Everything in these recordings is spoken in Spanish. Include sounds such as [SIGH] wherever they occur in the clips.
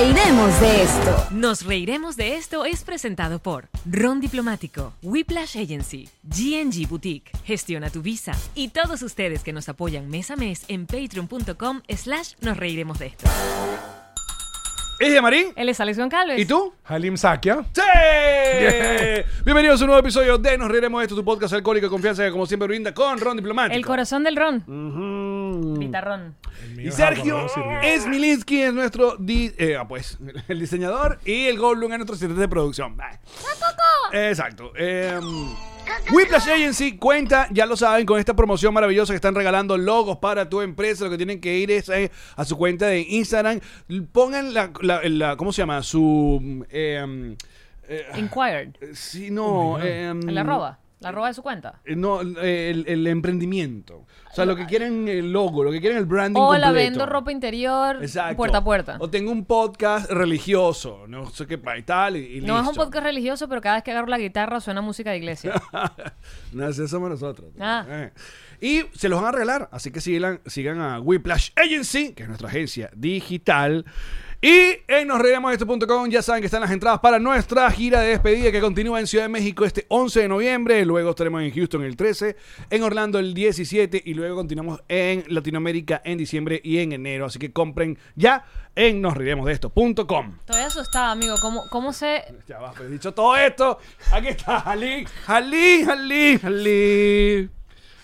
Nos reiremos de esto. Nos reiremos de esto es presentado por Ron Diplomático, Whiplash Agency, GNG Boutique, Gestiona tu Visa y todos ustedes que nos apoyan mes a mes en patreon.com slash nos reiremos de esto. ¿Es Yamarín? Él es Alex Goncalves. ¿Y tú? Halim Sakia. ¡Sí! Bienvenidos a un nuevo episodio de Nos Reiremos de Esto, tu podcast alcohólico de confianza que como siempre brinda con Ron Diplomático. El corazón del Ron. Ujú. Guitarrón. Y Sergio Smilinski es nuestro di- eh, ah, pues, el diseñador y el Goldblum es nuestro asistente de producción. Exacto. Eh, Whiplash Agency cuenta, ya lo saben, con esta promoción maravillosa que están regalando logos para tu empresa. Lo que tienen que ir es eh, a su cuenta de Instagram. Pongan la, la- la- ¿cómo se llama? Su... eh, eh, Inquired. sí, no. eh, La arroba. La arroba de su cuenta. eh, No, el, el emprendimiento. O sea, lo que quieren el logo, lo que quieren el branding O la vendo ropa interior Exacto. puerta a puerta. O tengo un podcast religioso, no sé qué y tal, y, y No es un podcast religioso, pero cada vez que agarro la guitarra suena música de iglesia. [LAUGHS] no, ese somos nosotros. Ah. Eh. Y se los van a regalar, así que sigan, sigan a Whiplash Agency, que es nuestra agencia digital. Y en nosreiremosdeesto.com ya saben que están las entradas para nuestra gira de despedida que continúa en Ciudad de México este 11 de noviembre. Luego estaremos en Houston el 13, en Orlando el 17 y luego continuamos en Latinoamérica en diciembre y en enero. Así que compren ya en nosreiremosdeesto.com. Estoy asustada, amigo. ¿Cómo, cómo sé? Ya va, pues dicho todo esto, aquí está Jalí, Jalí, Jalí, Jalí.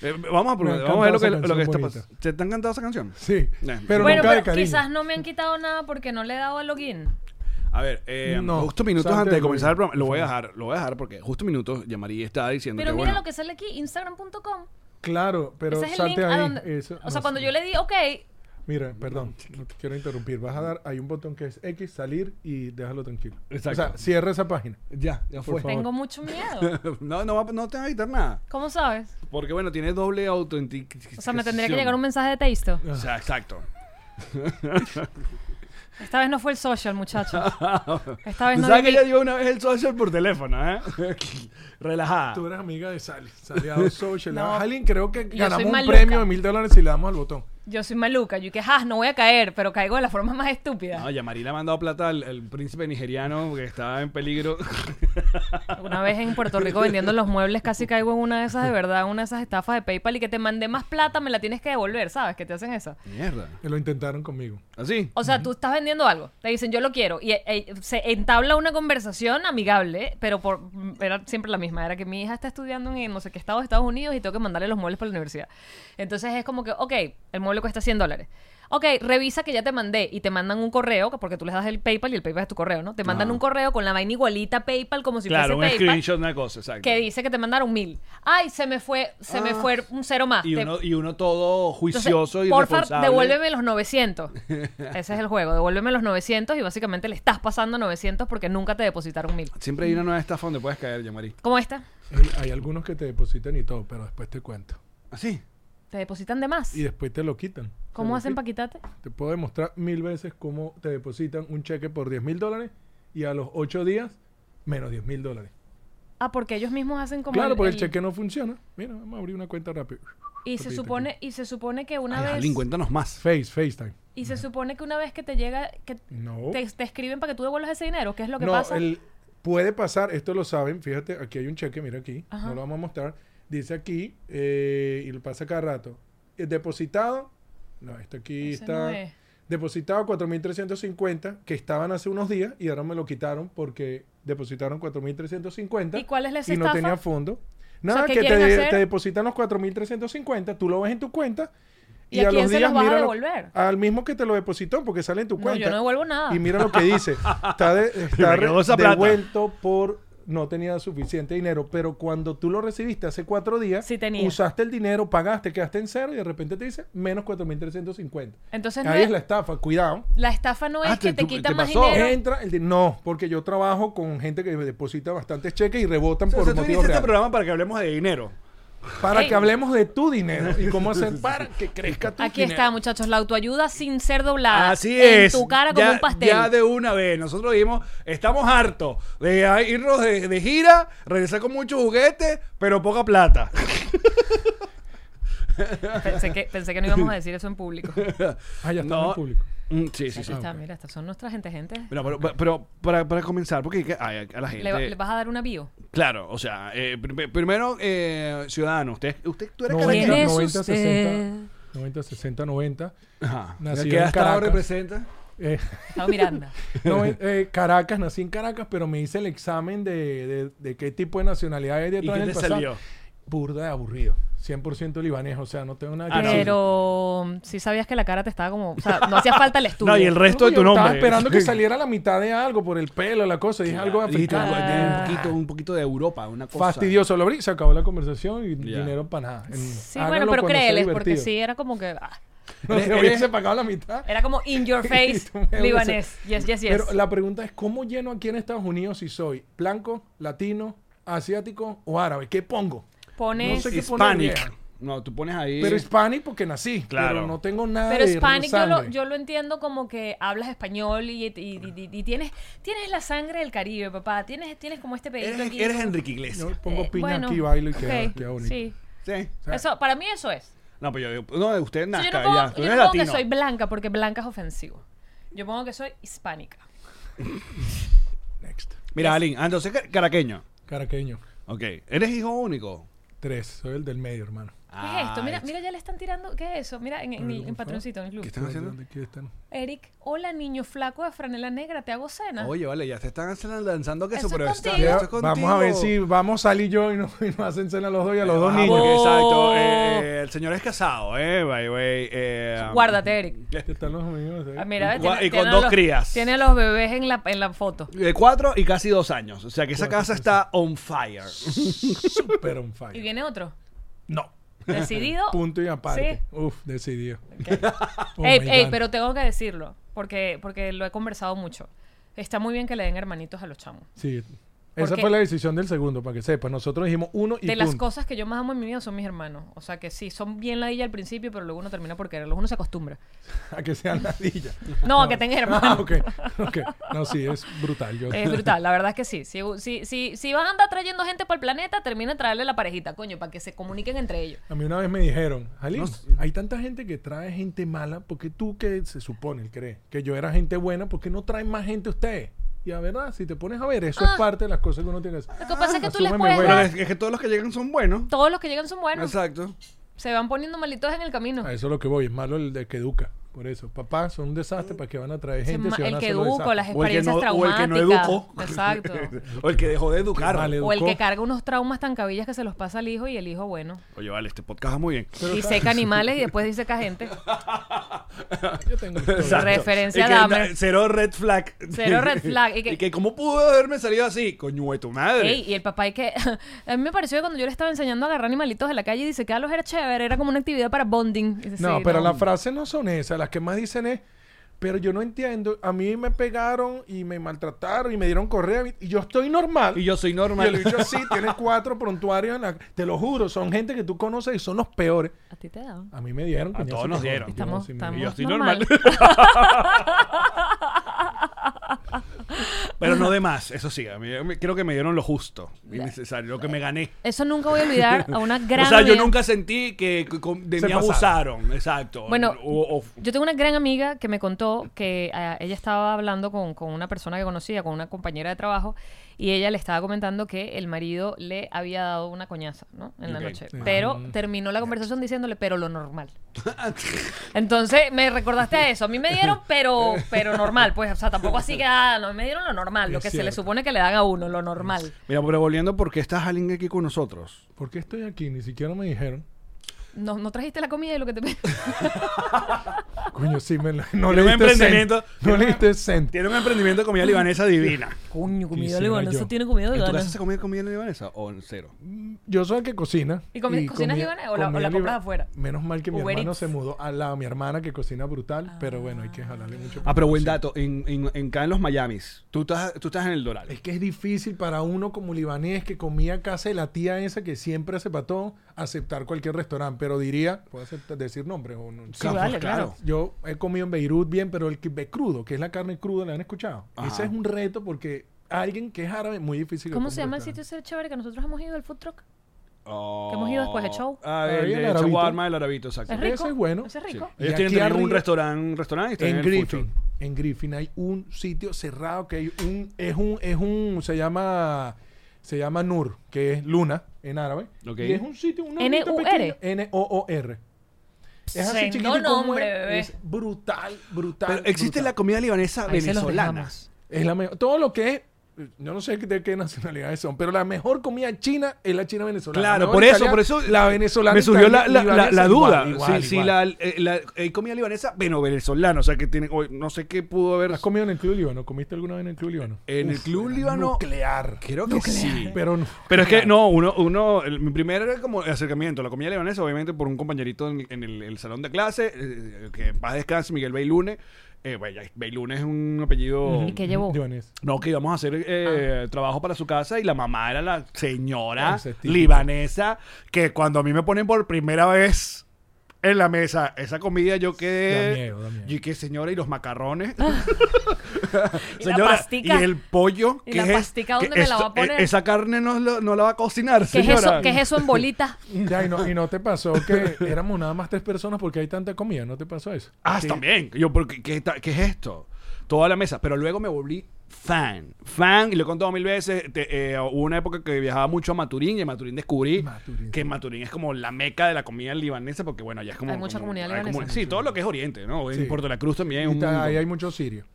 Eh, vamos a, probar, vamos a ver lo que, lo que está pasando. ¿Te, ha encantado esa canción? Sí. Nah. Pero bueno, nunca pero quizás no me han quitado nada porque no le he dado al login. A ver, eh, No, justo minutos antes de comenzar el programa, lo voy a dejar, lo voy a dejar porque justo minutos ya María está diciendo Pero que mira bueno. lo que sale aquí, instagram.com. Claro, pero Ese es el link salte a ahí. donde... Eso, o sea, no cuando sé. yo le di OK, Mira, perdón, no te quiero interrumpir. Vas a dar, hay un botón que es X, salir y déjalo tranquilo. Exacto. O sea, cierra esa página. Ya, ya fue. Por favor. tengo mucho miedo. [LAUGHS] no, no, va- no te va a quitar nada. ¿Cómo sabes? Porque bueno, tiene doble autenticación. O sea, me tendría que llegar un mensaje de texto. O sea, exacto. [LAUGHS] Esta vez no fue el social, muchacho. [LAUGHS] Esta vez no sabes que ella dio una vez el social por teléfono, ¿eh? Relajada. Tú eres amiga de Sally. Sally Social. No. Alguien creo que ganamos un premio de mil dólares si le damos al botón. Yo soy maluca. Yo que, ah, no voy a caer, pero caigo de la forma más estúpida. No, Yamari le ha mandado plata al, al príncipe nigeriano que estaba en peligro. [LAUGHS] Una vez en Puerto Rico vendiendo los muebles casi caigo en una de esas de verdad, una de esas estafas de PayPal y que te mandé más plata, me la tienes que devolver, ¿sabes? Que te hacen eso. Mierda. Que lo intentaron conmigo. ¿Así? O sea, tú estás vendiendo algo, te dicen yo lo quiero y eh, se entabla una conversación amigable, pero por era siempre la misma, era que mi hija está estudiando en no sé qué estado de Estados Unidos y tengo que mandarle los muebles para la universidad. Entonces es como que, ok, el mueble cuesta 100 dólares. Ok, revisa que ya te mandé y te mandan un correo, porque tú les das el PayPal y el PayPal es tu correo, ¿no? Te mandan un correo con la vaina igualita PayPal como si claro, un fuese PayPal. screenshot, una cosa, exacto. que dice que te mandaron mil. Ay, se me fue, se me Ah. fue un cero más. Y Te- uno, y uno todo Entonces, juicioso y porfa, responsable. devuélveme los 900. [LAUGHS] Ese es el juego, devuélveme los 900 y básicamente le estás pasando 900 porque nunca te depositaron mil. Siempre hay una nueva estafa donde puedes caer, Yamari. ¿Cómo esta? Hay, hay algunos que te depositan y todo, pero después te cuento. ¿Así? ¿Te depositan de más? Y después te lo quitan. ¿Cómo hacen para quitarte? Te puedo demostrar mil veces cómo te depositan un cheque por 10 mil dólares y a los 8 días menos 10 mil dólares. Ah, porque ellos mismos hacen como Claro, el- porque el el- cheque no funciona. Mira, vamos a abrir una cuenta rápido. y se supone y se supone que una Ay, vez Jalín, cuéntanos más. Face, FaceTime. y se supone que una vez que te llega que No. te, te escriben para que tú devuelvas ese dinero, ¿qué es lo que no, pasa? el- puede pasar, esto lo saben, fíjate, aquí hay un cheque, mira aquí, Ajá. no lo vamos a mostrar. Dice aquí, eh, y lo pasa cada rato. depositado, no, esto aquí Ese está. no es. Depositado 4.350, que estaban hace unos días y ahora me lo quitaron porque depositaron 4.350 ¿Y cuál es la y no tenía fondo. Nada, ¿qué que te, hacer? te depositan los 4.350, tú lo ves en tu cuenta ¿Y a quién se los vas a mira lo- devolver? al mismo que te lo depositó porque sale en tu No, cuenta. yo no devuelvo nada. Y mira lo que dice. [LAUGHS] Está, de- re- devuelto por no tenía suficiente dinero. Pero cuando tú lo recibiste hace cuatro días, Sí tenía. usaste el dinero, pagaste, quedaste en cero y de repente te dice menos 4.350. Entonces no Ahí es- es la estafa, cuidado. La estafa no es Ah, que te- tú- te más pasó. dinero. Entra el no, porque yo trabajo con gente que deposita bastantes cheques y rebotan O sea, por tú viniste motivos a este reales. programa para que hablemos de dinero. Para que hablemos de tu dinero y cómo hacer para que crezca tu Aquí dinero. está, muchachos, la autoayuda sin ser doblada. Así en es. tu cara como un pastel. Ya de una vez. Nosotros dijimos, estamos hartos de irnos de, de gira, regresar con muchos juguetes, pero poca plata. [LAUGHS] Pensé que, pensé que no íbamos a decir eso en público. Ah, ya está No. en público. Mm, sí, sí, sí. está, mira, estas son nuestras gente, gente. Pero, pero, pero para, para comenzar, porque que- ay, a la gente. ¿Le, va- le vas a dar una bio? Claro, o sea, eh, prim- primero, eh, ciudadano, usted, usted, tú eres No, caraqueño. ¿Quién ¿Quién es es 90, usted? 90, 60, 90. Ajá. Nacido ¿Qué estado Caracas. representa? Eh, Estaba Miranda. [LAUGHS] no, eh, eh, Caracas, nací en Caracas, pero me hice el examen de, de, de qué tipo de nacionalidad hay ¿Y detrás qué del te pasado. salió? Burda de aburrido. 100% libanés, o sea, no tengo nada que decir. Pero sí sabías que la cara te estaba como... O sea, no hacía falta el estudio. No, y el resto No, de tu nombre. Estaba esperando que saliera la mitad de algo por el pelo, la cosa. Dije algo africano. "Bueno, tiene Ah. un poquito, un poquito de Europa, una cosa. Fastidioso. Lo abrí, se acabó la conversación y dinero para nada. En- Sí, bueno, pero créeles, porque sí, era como que... ah, No se hubiese pagado la mitad. era como in your [LAUGHS] face, libanés. Yes, yes, yes. Pero la pregunta es, ¿cómo lleno aquí en Estados Unidos si soy blanco, latino, asiático o árabe? ¿Qué pongo? Pones... no sé qué poner, Hispanic. No, tú pones ahí. Pero hispanic porque nací. Claro. Pero no tengo nada Pero de Hispanic yo lo, sangre. yo lo entiendo como que hablas español y, y- y- y- y tienes, tienes la sangre del Caribe, papá. Tienes, tienes como este pedito eres, aquí. eres Enrique Iglesias. Yo pongo Eh, piña bueno, aquí, bailo y queda, ok, queda bonito. Sí. Sí. O Eso, para mí eso es. No, pero yo digo, no, usted O sea, nazca yo no pongo, ya. Tú yo eres no pongo que latino. soy blanca porque blanca es ofensivo. Yo pongo que soy hispánica. next. Mira, Alin, ah, entonces ca- caraqueño. Caraqueño. Ok. ¿Eres hijo único? Tres. Soy el del medio, hermano. ¿Qué es esto? Mira, mira, ya le están tirando. ¿Qué es eso? Mira, en, en, el- en Patroncito, en el club. ¿Qué están haciendo? ¿Dónde aquí están? Eric, hola niño flaco de franela negra, te hago cena. Oye, vale, ya se están lanzando queso, Eso es pero contigo. esto es. Vamos a ver si vamos a salir yo y nos, y nos hacen cena los dos y a los dos Ah, niños. porque, exacto. eh, eh, el señor es casado, ¿eh? By way, eh, Guárdate, Eric. Aquí están los amigos. ¿eh? Ah, mira, tiene- y con tiene dos los- crías. Tiene a los bebés en la, en la foto. De cuatro y casi dos años. O sea que esa casa está on fire. [LAUGHS] Super on Y fire. viene otro. No. Decidido. [LAUGHS] Punto y aparte. Sí. Uf, decidido. [LAUGHS] Oh ey, pero tengo que decirlo. Porque, porque lo he conversado mucho. Está muy bien que le den hermanitos a los chamos. Sí. Esa fue la decisión del segundo, para que sepa. Nosotros dijimos uno y de las cosas que yo más amo en mi vida son mis hermanos. O sea que sí, son bien ladilla al principio, pero luego uno termina por quererlos. Uno se acostumbra. [LAUGHS] A que sean ladillas. No, a que tengas hermanos. Ah, ok. ok. No, sí, es brutal. Yo, Es brutal, la verdad es que sí. Si, si, si, si vas a andar trayendo gente para el planeta, termina de traerle la parejita, coño, para que se comuniquen entre ellos. A mí una vez me dijeron, Jalín, No. hay tanta gente que trae gente mala, porque tú que se supone, cree, que yo era gente buena, ¿por qué no traen más gente ustedes? Y a verdad, si te pones a ver, eso Ah. es parte de las cosas que uno tiene que hacer. Lo que pasa es que tú les puedes dar- es, es que todos los que llegan son buenos. Todos los que llegan son buenos. Exacto. Se van poniendo malitos en el camino. A eso es lo que voy, es malo el de que educa. Por eso, papás son un desastre para que van a traer gente. ma- si van el a que educo, las desastres. O experiencias no, o el que no traumáticas. educó. Exacto. [LAUGHS] o el que dejó de educar. Mal O el educó. que carga unos traumas tan cabillas que se los pasa al hijo y el hijo, bueno, Oye, vale, este podcast va muy bien. y seca animales y después dice que gente. [LAUGHS] Yo tengo. Referencia a Dahmer. Cero red flag. Cero red flag. Y [LAUGHS] que- Y que, ¿cómo pudo haberme salido así? Coño de tu madre. Ey, y el papá y que [LAUGHS] a mí me pareció que cuando yo le estaba enseñando a agarrar animalitos de la calle y dice que a los era chévere, era como una actividad para bonding. No, sí, pero las frases no son esas. Las que más dicen es, pero yo no entiendo. A mí me pegaron y me maltrataron y me dieron correa y yo estoy normal. Y yo soy Y el normal. bicho sí, tiene cuatro prontuarios en la... Te lo juro, son gente que tú conoces y son los peores. A ti te da. A mí me dieron. A coñazo todos nos dieron. Estamos, Yo sí me- estamos Y yo estoy normal. normal. [LAUGHS] [LAUGHS] Pero no de más, eso sí. A mí, creo que me dieron lo justo y necesario, lo que me gané. Eso nunca voy a olvidar a una [LAUGHS] gran o sea, yo amiga. nunca sentí que con- de Se mí pasaron. abusaron. Exacto. Bueno, O- o- Yo tengo una gran amiga que me contó que ah, ella estaba hablando con, con una persona que conocía, con una compañera de trabajo, y ella le estaba comentando que el marido le había dado una coñaza, ¿no? En la noche. Sí. Pero terminó la conversación diciéndole, pero lo normal. [LAUGHS] Entonces me recordaste a eso. A mí me dieron, pero, pero normal. Pues, o sea, tampoco así que, ah, no, me dieron lo normal, lo Es que se le cierto. supone que le dan a uno, lo normal. Mira, pero volviendo, ¿por qué estás alguien aquí con nosotros? ¿Por qué estoy aquí? Ni siquiera me dijeron. No, no trajiste la comida y lo que te [LAUGHS] Coño, sí, me, la- no Tiene le un diste emprendimiento. cent. No le diste cent. Tiene un emprendimiento de comida libanesa divina. Coño, comida Quisiera libanesa yo. tiene comida ¿En tu casa se come comida libanesa o en cero? Yo soy el que cocina. ¿Y comi- cocinas comida- libanés o la- o comida la compras liba- afuera? Menos mal que mi Uber hermano Eats. se mudó al lado. Mi hermana que cocina brutal, pero bueno, hay que jalarle mucho. Ah, pero buen dato. En, en, en acá en los Miamis, tú estás, tú estás en el Doral. Es que es difícil para uno como libanés que comía casa de la tía esa que siempre hace todo, aceptar cualquier restaurante. Pero diría, puedo aceptar- decir nombres o no. Sí, vale, claro. Yo he comido en Beirut bien, pero el kibbe crudo, que es la carne cruda, ¿la han escuchado? Ajá. Ese es un reto porque alguien que es árabe es muy difícil. ¿Cómo se llama el restaurante. sitio ese chévere que nosotros hemos ido, el food truck? Oh. Que hemos ido después de show. Ah, Ahí el, el de Arabito. shawarma del Arabito, exacto. ¿Es rico? Ese es bueno. ¿Ese es Sí. rico? Y Ellos tienen también un arriba- restaurante, un restaurante y están En el Griffin. En Griffin hay un sitio cerrado que hay un es un es un se llama se llama Nur, que es luna en árabe. Ok. Y es un sitio una N-U-R. horita pequeña, N O O R. Es así Sendo chiquito como nombre, es, bebé. es brutal, brutal. Pero existe brutal. la comida libanesa Ahí venezolana. Es la mejor. Todo lo que es. Yo no sé de qué nacionalidades son, pero la mejor comida china es la china venezolana. Claro, por eso, italiana, por eso La venezolana. me surgió la, la- la- libanesa, la duda. igual, igual, igual. la, eh, la, eh, comida libanesa, bueno, venezolana, o sea que tiene, no sé qué pudo haber ¿Has comido en el Club Líbano? ¿Comiste alguna vez en el Club Líbano? en el Club Líbano. Nuclear. Creo que sí. Pero no. Pero es que no, uno, uno, el- mi primer como acercamiento a la comida libanesa, obviamente por un compañerito en, en el, el salón de clase, eh, que en paz descanse, Miguel Beilune. Eh, es un apellido. ¿Y qué llevó? Libanés. No, que íbamos a hacer eh, trabajo para su casa y la mamá era la señora Ah, libanesa que cuando a mí me ponen por primera vez en la mesa esa comida yo quedé... Da miedo, da miedo. Y que señora, y los macarrones. [LAUGHS] Y la [LAUGHS] pastica. y el pollo. ¿Y ¿qué la es? pastica ¿Qué dónde me la va a poner? eh, Esa carne no, no la va a cocinar, ¿Qué es, señora. eso, ¿Qué es eso en bolita? [LAUGHS] Ya, y, no, y no te pasó que éramos nada más tres personas porque hay tanta comida. ¿No te pasó eso? Ah, Sí. también. Yo, porque, ¿qué, ta- ¿qué es esto? Toda la mesa. Pero luego me volví fan. Fan, y lo he contado mil veces. te- eh, hubo una época que viajaba mucho a Maturín y en Maturín descubrí Maturín, que sí. Maturín es como la meca de la comida libanesa porque, bueno, allá es como... Hay mucha como- comunidad hay como- libanesa. sí, todo lo que es Oriente, ¿no? En. Puerto La Cruz también hay Y un... ta- ahí hay muchos sirios.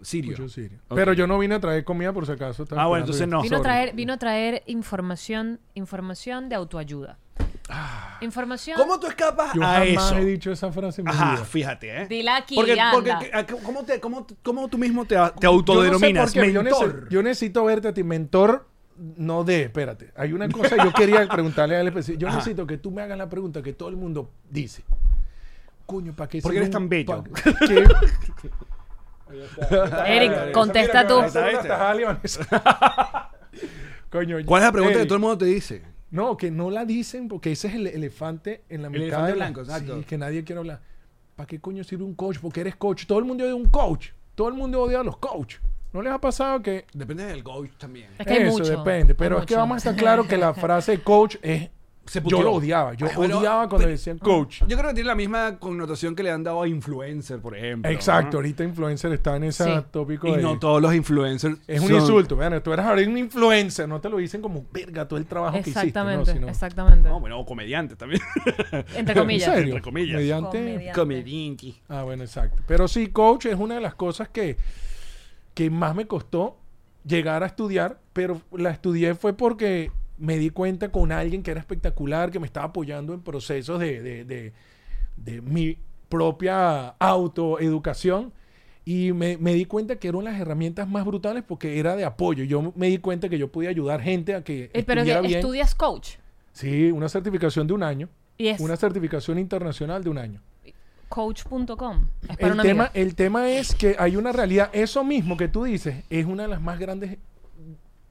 Sirio. Ok. Pero yo no vine a traer comida por si acaso. Ah, bueno, entonces no. Vino a traer, vino a traer información, información de autoayuda. Ah. Información. ¿Cómo tú escapas Yo a jamás eso? he dicho esa frase en mi Ajá, vida. fíjate, ¿eh? Dila aquí, Porque, porque anda. ¿a- ¿cómo, te, cómo, cómo tú mismo te, te Yo no sé autodenominas? por qué, yo, mentor? yo necesito verte a ti, mentor. No de, espérate. Hay una cosa yo quería preguntarle a él. Yo Ajá. necesito que tú me hagas la pregunta que todo el mundo dice. Coño, ¿para qué? ¿Por qué eres tan bello? Eric, contesta tú. Coño, ¿Cuál es la pregunta que todo el mundo te dice? No, que no la dicen porque ese es el elefante en la El mitad elefante de la- blanco, exacto. Sí, que nadie quiere hablar. ¿Para qué coño sirve un coach? Porque eres coach. Todo el mundo odia un coach. Todo el mundo odia a los coaches. ¿No les ha pasado que Depende del coach también. Es que hay eso mucho, depende, hay pero es que vamos a estar claro que la [LAUGHS] frase coach es Se yo lo odiaba, yo Ay, bueno, odiaba cuando pero- decían coach. Yo creo que tiene la misma connotación que le han dado a influencer, por ejemplo. Exacto, ¿no? ahorita influencer está en ese Sí. tópico Y de- no todos los influencers. es un insulto, vean, tú eres ahora un influencer, no te lo dicen como verga todo el trabajo que hiciste, Exactamente, no, sino- exactamente. No, bueno, o comediante también. [LAUGHS] Entre ¿En comillas. serio? Entre comillas. Mediante- Comediante. comediante. Ah, bueno, exacto. Pero sí, coach es una de las cosas que, que más me costó llegar a estudiar, pero la estudié fue porque me di cuenta con alguien que era espectacular, que me estaba apoyando en procesos de, de, de- de mi propia autoeducación. Y me, me di cuenta que eran las herramientas más brutales porque era de apoyo. Yo me di cuenta que yo podía ayudar gente a que Eh, Pero bien. estudias coach. Sí, una certificación de un año. Y es Una certificación internacional de un año. coach.com. El tema, el tema es que hay una realidad. Eso mismo que tú dices es una de las más grandes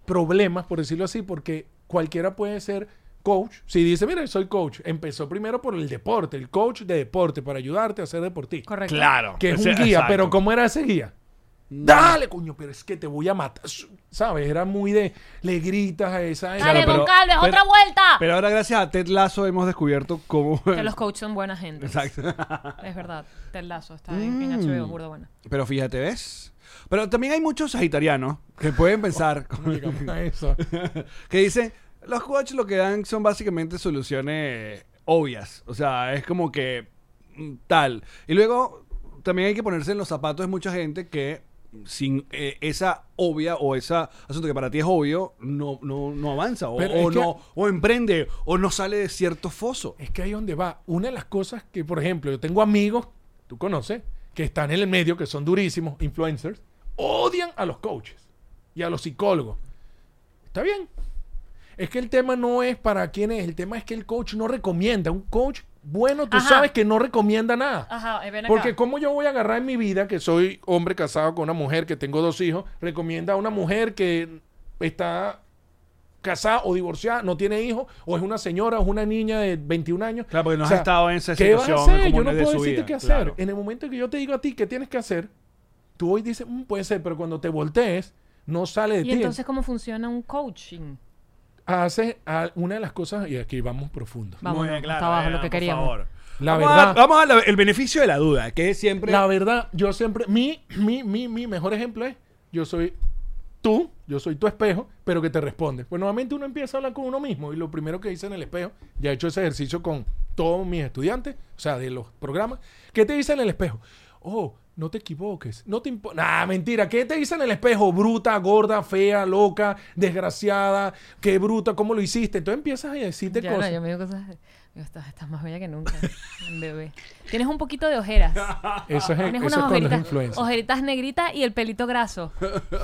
problemas, por decirlo así, porque cualquiera puede ser coach. Si dice, mira, soy coach, empezó primero por el deporte, el coach de deporte, para ayudarte a ser deportista. Correcto. Claro. Que es un guía, exacto. pero ¿cómo era ese guía? Dale, coño, pero es que te voy a matar. ¿Sabes? Era muy de. Le gritas a esa. Dale, Claro, pero- Goncalves, pero- otra vuelta. Pero ahora, gracias a Ted Lasso, hemos descubierto cómo. que los coaches son buena gente. Exacto. Es verdad. Ted Lasso está en, en HBO, Mm. burda buena. Pero fíjate, ¿ves? Pero también hay muchos sagitarianos que pueden pensar, [LAUGHS] ¿Cómo llegamos a eso? [LAUGHS] que dicen, los coaches lo que dan son básicamente soluciones obvias. O sea, es como que mm, tal. Y luego también hay que ponerse en los zapatos de mucha gente que sin eh, esa obvia o esa asunto que para ti es obvio, no, no, no avanza o, o es que- no o emprende o no sale de cierto foso. Es que ahí donde va. Una de las cosas que, por ejemplo, yo tengo amigos, tú conoces, que están en el medio, que son durísimos, influencers, odian a los coaches y a los psicólogos. Está bien. Es que el tema no es para quién es, el tema es que el coach no recomienda. Un coach bueno, tú Ajá. sabes que no recomienda nada. Ajá, ven acá. Porque cómo yo voy a agarrar en mi vida, que soy hombre casado con una mujer, que tengo dos hijos, recomienda a una mujer que está casada o divorciada, no tiene hijos, o es una señora o es una niña de 21 años. Claro, porque no O has estado en esa ¿Qué vas a situación hacer? como Yo no puedo decirte vida, qué hacer. claro. En el momento que yo te digo a ti qué tienes que hacer, tú hoy dices, "Mm, puede ser, pero cuando te voltees, no sale de ¿Y ti. entonces cómo funciona un coaching? haces a- una de las cosas, y aquí vamos profundo. Vamos, Muy bien, claro, hasta abajo, eh, lo que por queríamos. favor. La vamos verdad- A, vamos al beneficio de la duda, que es siempre. La verdad, yo siempre, mi, mi, mi, mi mejor ejemplo es, yo soy tú, yo soy tu espejo, pero que te responde. Pues nuevamente uno empieza a hablar con uno mismo y lo primero que dice en el espejo, ya he hecho ese ejercicio con todos mis estudiantes, o sea, de los programas, ¿qué te dice en el espejo? Oh, no te equivoques, no te impo Nah, mentira, ¿qué te dice en el espejo? Bruta, gorda, fea, loca, desgraciada, qué bruta, ¿cómo lo hiciste? Entonces empiezas a decirte Ya, no, cosas. yo me digo cosas. digo, estás, estás más bella que nunca, [LAUGHS] bebé. Tienes un poquito de ojeras. [LAUGHS] Eso es, Tienes eso es unas es ojeritas, influencia. ojeritas negritas y el pelito graso.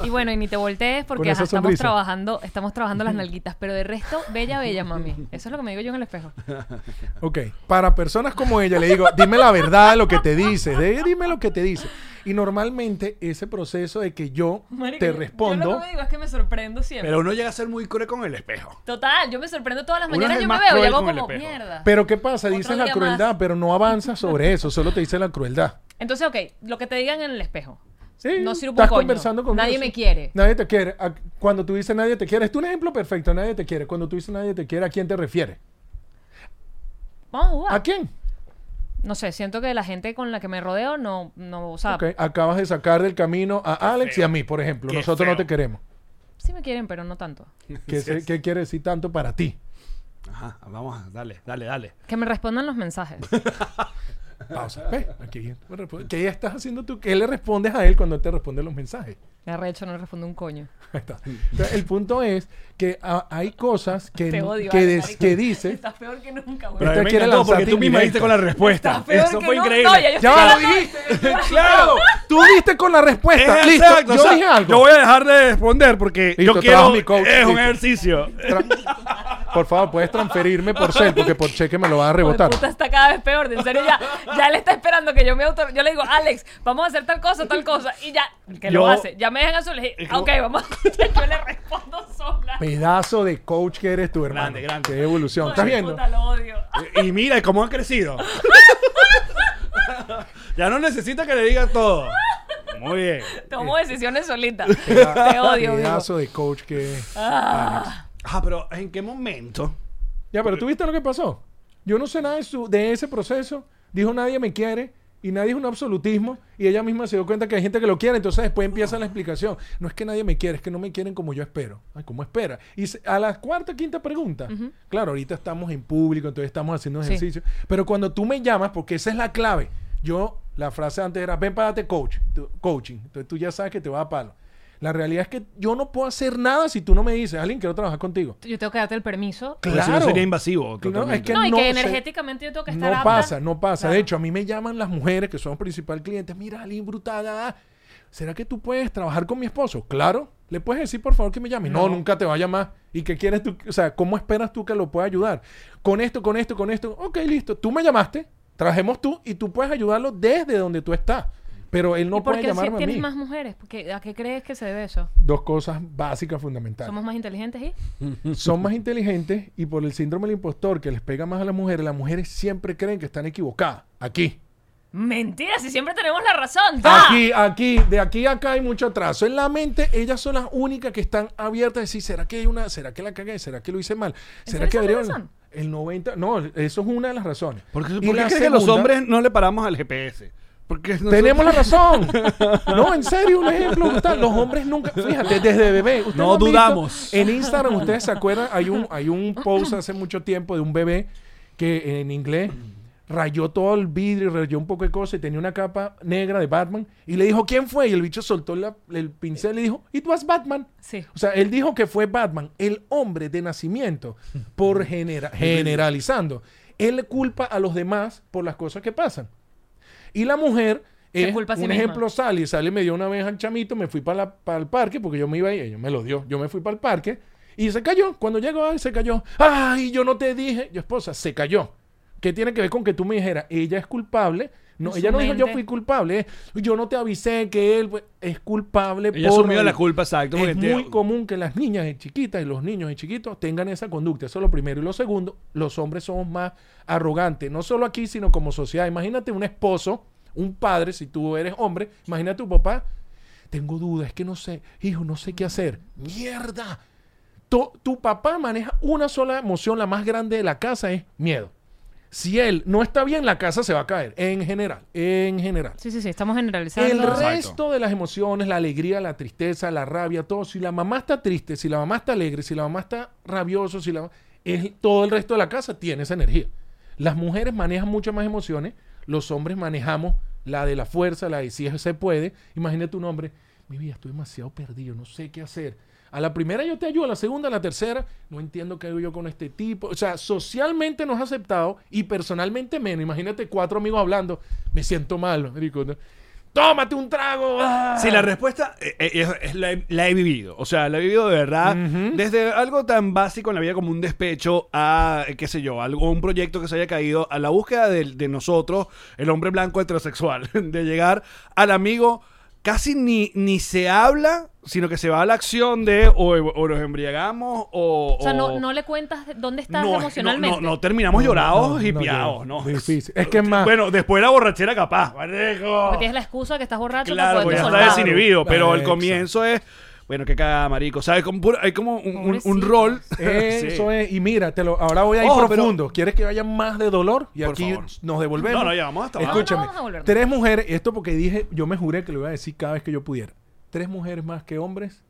Y bueno, y ni te voltees Con porque ajá, estamos trabajando, estamos trabajando las nalguitas. Pero de resto, bella, bella, mami. Eso es lo que me digo yo en el espejo. [LAUGHS] Ok, para personas como ella le digo, dime la verdad de lo que te dice, de- dime lo que te dice. Y normalmente ese proceso de que yo te yo- Yo respondo, lo que me digo es que me sorprendo siempre. Pero uno llega a ser muy cruel con el espejo. Total, yo me sorprendo todas las Uno mañanas. Yo me veo y cruel hago con el como espejo. mierda. pero ¿qué pasa? Dices la crueldad, más. pero no avanzas sobre [LAUGHS] eso, solo te dice la crueldad. Entonces, ok, lo que te digan en el espejo. Sí, No sirve un estás coño. conversando con Nadie me quiere. Nadie te quiere. A- Cuando tú dices nadie te quiere, es un ejemplo perfecto, nadie te quiere. Cuando tú dices nadie te quiere, ¿a quién te refieres? Vamos a jugar. ¿A quién? No sé, siento que la gente con la que me rodeo no, no o sea, Ok, Acabas de sacar del camino a Alex y a mí, por ejemplo. Qué Nosotros no feo. te queremos. sí me quieren, pero no tanto. ¿Qué, se- qué quiere decir tanto para ti? Ajá, vamos, dale, dale, dale. Que me respondan los mensajes. [LAUGHS] Pausa. Ve, aquí. ¿Qué estás haciendo tú? ¿Qué le respondes a él cuando él te responde los mensajes? Me arrecho, no le respondo un coño. Ahí está. Entonces, el punto es que ah, hay cosas que, Te odio. que, des- marico. que dice. Estás peor que nunca, güey. Pero a me quiere encantó porque tú misma diste con la respuesta. Peor Eso que fue nunca. increíble. No, ya lo dijiste. [LAUGHS] claro. Tú diste con la respuesta. Es Listo. exacto, yo o sea, dije algo. Yo voy a dejar de responder porque Listo, yo quiero. mi coach, es un ejercicio. Por favor, puedes transferirme por cel porque por cheque me lo vas a rebotar. puta está cada vez peor. En serio, ya, ya él está esperando que yo me auto... Yo le digo, Alex, vamos a hacer tal cosa, tal cosa. Y ya, que Yo- lo hace. Ya me dejan azul. Le como- ok, vamos. yo le respondo sola. Pedazo de coach que eres tu hermano. Grande, grande. Qué evolución. ¿Estás viendo? puta, lo odio. Y mira cómo ha crecido. [LAUGHS] ya no necesita que le diga todo. Muy bien. Tomo decisiones solita. Te odio. Pedazo de coach que es. Ah, Ah, pero ¿en qué momento? Ya, pero ¿tú viste lo que pasó? Yo no sé nada de, su- de ese proceso. Dijo nadie me quiere y nadie es un absolutismo y ella misma se dio cuenta que hay gente que lo quiere. Entonces después empieza la explicación. No es que nadie me quiere, es que no me quieren como yo espero. Ay, ¿cómo espera? Y se- a la cuarta, quinta pregunta. Claro, ahorita estamos en público, entonces estamos haciendo Sí. ejercicio. Pero cuando tú me llamas, porque esa es la clave. Yo, la frase antes era, ven para darte coach, coaching. Entonces tú ya sabes que te va a palo. La realidad es que yo no puedo hacer nada si tú no me dices, alguien quiero trabajar contigo. yo tengo que darte el permiso. Porque si no Claro. sería invasivo. No, es que No, y no que energéticamente yo tengo que estar No apta. pasa, no pasa. Claro. De hecho, a mí me llaman las mujeres que son principal cliente. Mira, Aline, brutada. ¿Será que tú puedes trabajar con mi esposo? Claro. ¿Le puedes decir, por favor, que me llame? No, No. nunca te va a llamar. ¿Y qué quieres tú? O sea, ¿cómo esperas tú que lo pueda ayudar? Con esto, con esto, con esto. Ok, listo. Tú me llamaste, trajemos tú y tú puedes ayudarlo desde donde tú estás. Pero él no ¿Y por puede qué si llamarme a tienes mí. más mujeres? Porque, ¿A qué crees que se debe eso? Dos cosas básicas fundamentales. ¿Somos más inteligentes y? [LAUGHS] son más inteligentes y por el síndrome del impostor que les pega más a las mujeres, las mujeres siempre creen que están equivocadas. Aquí. Mentira, si siempre tenemos la razón. ¡Ya! Aquí, aquí, de aquí a acá hay mucho atraso. En la mente, ellas son las únicas que están abiertas a decir, ¿será que hay una, será que la cagué? ¿Será que lo hice mal? ¿Será que debería razón? El 90, no, eso es una de las razones. ¿Por qué, por crees que los hombres no le paramos al GPS? Porque nosotros- Tenemos la [LAUGHS] razón. No, en serio, un ejemplo brutal. Los hombres nunca, fíjate, desde bebé. No visto dudamos. En Instagram, ustedes se acuerdan, hay un, hay un post hace mucho tiempo de un bebé que en inglés rayó todo el vidrio, rayó un poco de cosas y tenía una capa negra de Batman y le dijo, ¿quién fue? Y el bicho soltó la- el pincel y dijo, it was Batman. Sí. O sea, él dijo que fue Batman, el hombre de nacimiento, por genera- generalizando. Él culpa a los demás por las cosas que pasan. Y la mujer Se es culpa a sí un misma. ejemplo, Sally. Sally me dio una vez al chamito, me fui para el parque, porque yo me iba ahí, ella me lo dio. Yo me fui para el parque y se cayó. Cuando llegó, ay, se cayó. Ay, yo no te dije. Yo, esposa, se cayó. ¿Qué tiene que ver con que tú me dijeras, ella es culpable? No, ella no dijo, yo fui culpable. eh, Yo no te avisé que él pues, es culpable. Ella por asumió la culpa, exacto. es muy común que las niñas chiquitas y los niños y chiquitos tengan esa conducta. Eso es lo primero. Y lo segundo, los hombres somos más arrogantes. No solo aquí, sino como sociedad. Imagínate un esposo, un padre, si tú eres hombre, imagínate tu papá. Tengo dudas, es que no sé, hijo, no sé qué hacer. ¡Mierda! tu papá maneja una sola emoción, la más grande de la casa es miedo. Si él no está bien, la casa se va a caer. En general, en general. Sí, sí, sí, estamos generalizando. El resto de las emociones, la alegría, la tristeza, la rabia, todo. Si la mamá está triste, si la mamá está alegre, si la mamá está rabioso, si la es, todo el resto de la casa tiene esa energía. Las mujeres manejan muchas más emociones, los hombres manejamos la de la fuerza, la de si se puede. Imagínate un hombre, mi vida, estoy demasiado perdido, no sé qué hacer. A la primera yo te ayudo, a la segunda, a la tercera, no entiendo qué hago yo con este tipo. O sea, socialmente nos ha aceptado y personalmente menos. Imagínate cuatro amigos hablando, me siento mal, marico, ¿no? Tómate un trago. ah. Sí, la respuesta eh, eh, es, es la, he- la he vivido. O sea, la he vivido de verdad. Desde algo tan básico en la vida como un despecho a, qué sé yo, algo, un proyecto que se haya caído, a la búsqueda de, de nosotros, el hombre blanco heterosexual, [LAUGHS] de llegar al amigo. Casi ni, ni se habla, sino que se va a la acción de o, o nos embriagamos o... O sea, no, no le cuentas dónde estás no, emocionalmente. No, no, no terminamos llorados no, y piados, no, ¿no? difícil. Es que es más- Bueno, después la borrachera capaz. Porque tienes la excusa que estás borracho Claro, para pues ya poder está soltar. desinhibido, pero el comienzo es, bueno, que cagada, marico. ¿Sabes? Como puro- hay como un, un- un Pobrecito. rol. Eso [LAUGHS] Sí. es, y mira, te lo, ahora voy a ir Ojo, pero- profundo. ¿Quieres que vaya más de dolor? Y Por aquí favor. nos devolvemos. No, no, ya vamos hasta abajo. Escúchame. No, no, vamos a volvernos. tres mujeres, esto porque dije, yo me juré que lo iba a decir cada vez que yo pudiera. Tres mujeres más que hombres,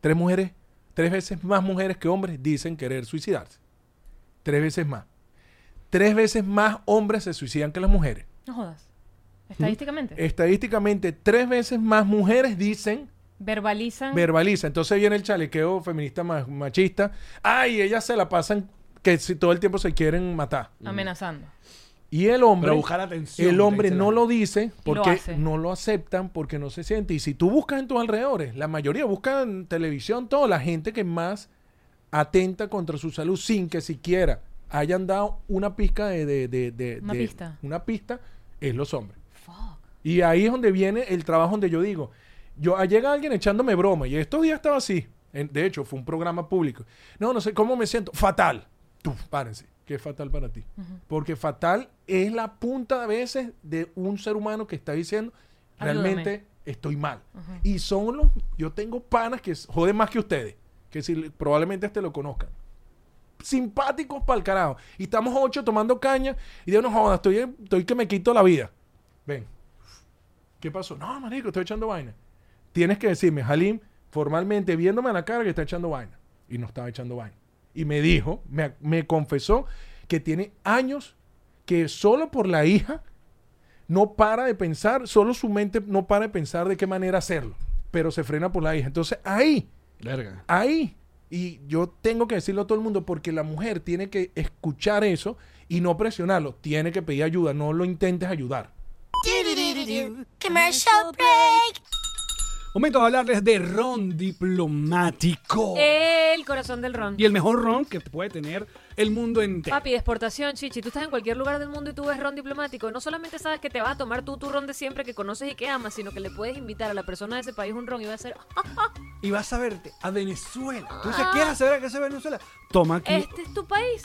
tres mujeres, tres veces más mujeres que hombres dicen querer suicidarse. Tres veces más. Tres veces más hombres se suicidan que las mujeres. No jodas. Estadísticamente. Eh, Estadísticamente, tres veces más mujeres dicen Verbalizan. verbaliza. Entonces viene el chalequeo feminista ma- machista. Ay, ellas se la pasan que si todo el tiempo se quieren matar. amenazando. Y el hombre, Para buscar atención, el hombre no lo dice porque hace. no lo aceptan, porque no se siente. Y si tú buscas en tus alrededores, la mayoría buscan en televisión, toda la gente que más atenta contra su salud sin que siquiera hayan dado una pizca de... de- de- de- Una de- pista. Una pista, es los hombres. Fuck. Y ahí es donde viene el trabajo donde yo digo, yo ah, llega alguien echándome broma y estos días estaba así. En- de hecho, fue un programa público. No, no sé cómo me siento. Fatal. Tú, párense. ¿Qué es fatal para ti? Porque fatal es la punta a veces de un ser humano que está diciendo, Ayúdame. realmente estoy mal. Y son los, yo tengo panas que joden más que ustedes, que si le- probablemente este lo conozcan simpáticos para el carajo. Y estamos ocho tomando caña y de no jodas, estoy, estoy que me quito la vida. Ven. ¿Qué pasó? No, marico, estoy echando vaina. Tienes que decirme, Halim, formalmente viéndome a la cara que está echando vaina. Y no estaba echando vaina. Y me dijo, me, me confesó que tiene años que solo por la hija no para de pensar, solo su mente no para de pensar de qué manera hacerlo. Pero se frena por la hija. Entonces ahí Verga. ahí. Y yo tengo que decirlo a todo el mundo porque la mujer tiene que escuchar eso y no presionarlo. Tiene que pedir ayuda. No lo intentes ayudar. Commercial break. Momento de hablarles de ron diplomático. El corazón del ron. Y el mejor ron que puede tener el mundo entero. Papi, de exportación, chichi. Tú estás en cualquier lugar del mundo y tú ves ron diplomático. No solamente sabes que te vas a tomar tú tu ron de siempre que conoces y que amas, sino que le puedes invitar a la persona de ese país un ron y va a ser, "Ah, Y vas a verte a Venezuela. Tú dices, ¿quieres saber a qué es Venezuela? Toma aquí. este es tu país.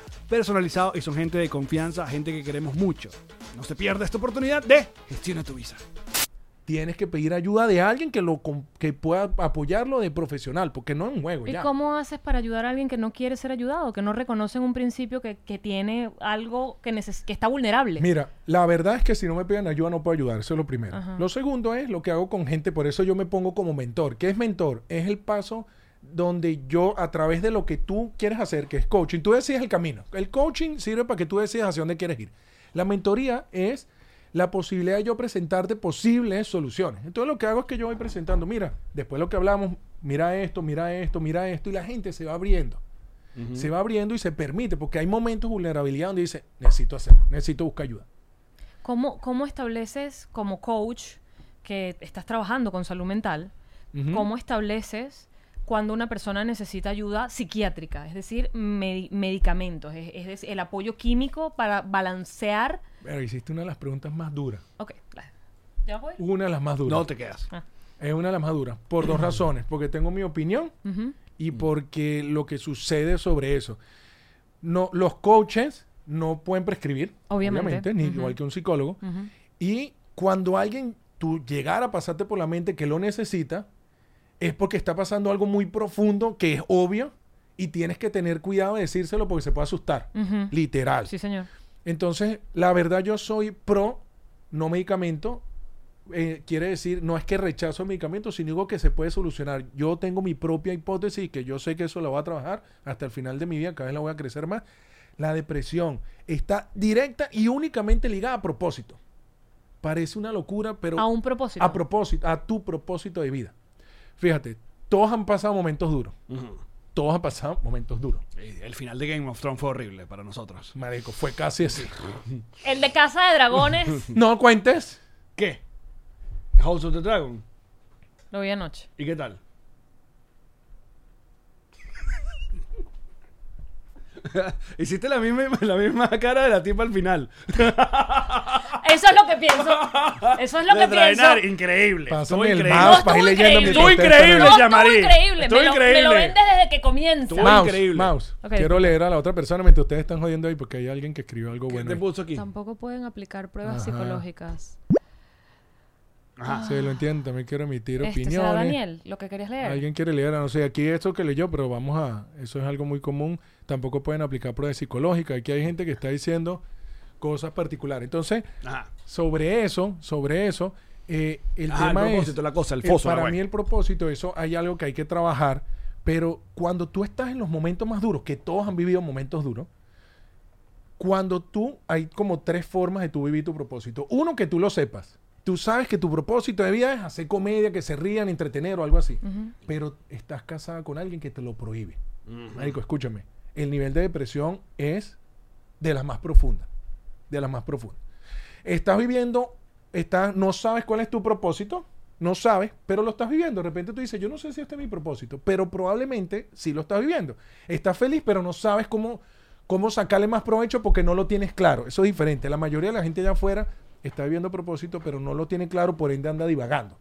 personalizado y son gente de confianza, gente que queremos mucho. No se pierda esta oportunidad de gestiona tu visa. Tienes que pedir ayuda de alguien que lo que pueda apoyarlo de profesional, porque no es un juego ¿Y ya. cómo haces para ayudar a alguien que no quiere ser ayudado, que no reconoce en un principio que, que tiene algo que, neces- que está vulnerable? Mira, la verdad es que si no me piden ayuda no puedo ayudar, eso es lo primero. Ajá. Lo segundo es lo que hago con gente, por eso yo me pongo como mentor. ¿Qué es mentor? Es el paso donde yo, a través de lo que tú quieres hacer, que es coaching, tú decides el camino. El coaching sirve para que tú decidas hacia dónde quieres ir. La mentoría es la posibilidad de yo presentarte posibles soluciones. Entonces lo que hago es que yo voy presentando, mira, después de lo que hablamos, mira esto, mira esto, mira esto, y la gente se va abriendo. Se va abriendo y se permite, porque hay momentos de vulnerabilidad donde dice, necesito hacerlo, necesito buscar ayuda. ¿Cómo, ¿Cómo estableces como coach que estás trabajando con salud mental? ¿Cómo estableces cuando una persona necesita ayuda psiquiátrica? Es decir, medi- medicamentos, es, es decir, el apoyo químico para balancear. Pero hiciste una de las preguntas más duras. Ok, ¿ya voy? Una de las más duras. No te quedas. Es una de las más duras. Por dos razones. Porque tengo mi opinión y porque lo que sucede sobre eso. No, los coaches no pueden prescribir. Obviamente. ni Ujú. igual que un psicólogo. Ujú. Y cuando alguien tú llegara a pasarte por la mente que lo necesita, es porque está pasando algo muy profundo que es obvio y tienes que tener cuidado de decírselo porque se puede asustar. Literal. Sí, señor. Entonces, la verdad yo soy pro no medicamento. Eh, quiere decir, no es que rechazo el medicamento, sino digo que se puede solucionar. Yo tengo mi propia hipótesis que yo sé que eso la voy a trabajar hasta el final de mi vida, cada vez la voy a crecer más. La depresión está directa y únicamente ligada a propósito. Parece una locura, pero A un propósito. a propósito, a tu propósito de vida. Fíjate, todos han pasado momentos duros. Todos han pasado momentos duros. El final de Game of Thrones fue horrible para nosotros. Marico, fue casi así. [LAUGHS] El de Casa de Dragones [LAUGHS] no cuentes. ¿Qué? House of the Dragon. lo vi anoche. ¿Y qué tal? [LAUGHS] Hiciste la misma, la misma cara de la tipa al final. Eso es lo que pienso. [LAUGHS] Eso es lo que pienso. Increíble. Pásame el increíble. mouse para ir leyendo Estuvo ustedes increíble, No, estuvo Yamari. increíble. Estuvo me, lo, me increíble. lo ven desde que comienza. Estuvo Mouse, increíble. mouse. Ok, Quiero leer a la otra persona mientras ustedes están jodiendo ahí porque hay alguien que escribió algo ¿Qué bueno. te ahí. puso aquí? Tampoco pueden aplicar pruebas Ajá. psicológicas. Ajá. Sí, lo entiendo. También quiero emitir Este opiniones. será Daniel, lo que querías leer. Alguien quiere leer, no sé, aquí esto que leyó, pero vamos a, eso es algo muy común. Tampoco pueden aplicar pruebas psicológicas. Aquí hay gente que está diciendo cosas particulares. Entonces, Ajá. sobre eso, sobre eso, eh, el Ajá, el tema propósito, es, la cosa, el eh, foso, para mí el propósito, eso hay algo que hay que trabajar, pero cuando tú estás en los momentos más duros, que todos han vivido momentos duros, cuando tú, hay como tres formas de tú vivir tu propósito. Uno, que tú lo sepas. Tú sabes que tu propósito de vida es hacer comedia, que se rían, entretener o algo así. Pero estás casada con alguien que te lo prohíbe. Marico, escúchame. El nivel de depresión es de las más profundas. De las más profundas. Estás viviendo, estás, no sabes cuál es tu propósito, no sabes, pero lo estás viviendo. De repente tú dices, yo no sé si este es mi propósito, pero probablemente sí lo estás viviendo. Estás feliz, pero no sabes cómo, cómo sacarle más provecho porque no lo tienes claro. Eso es diferente. La mayoría de la gente allá afuera está viviendo propósito, pero no lo tiene claro, por ende anda divagando.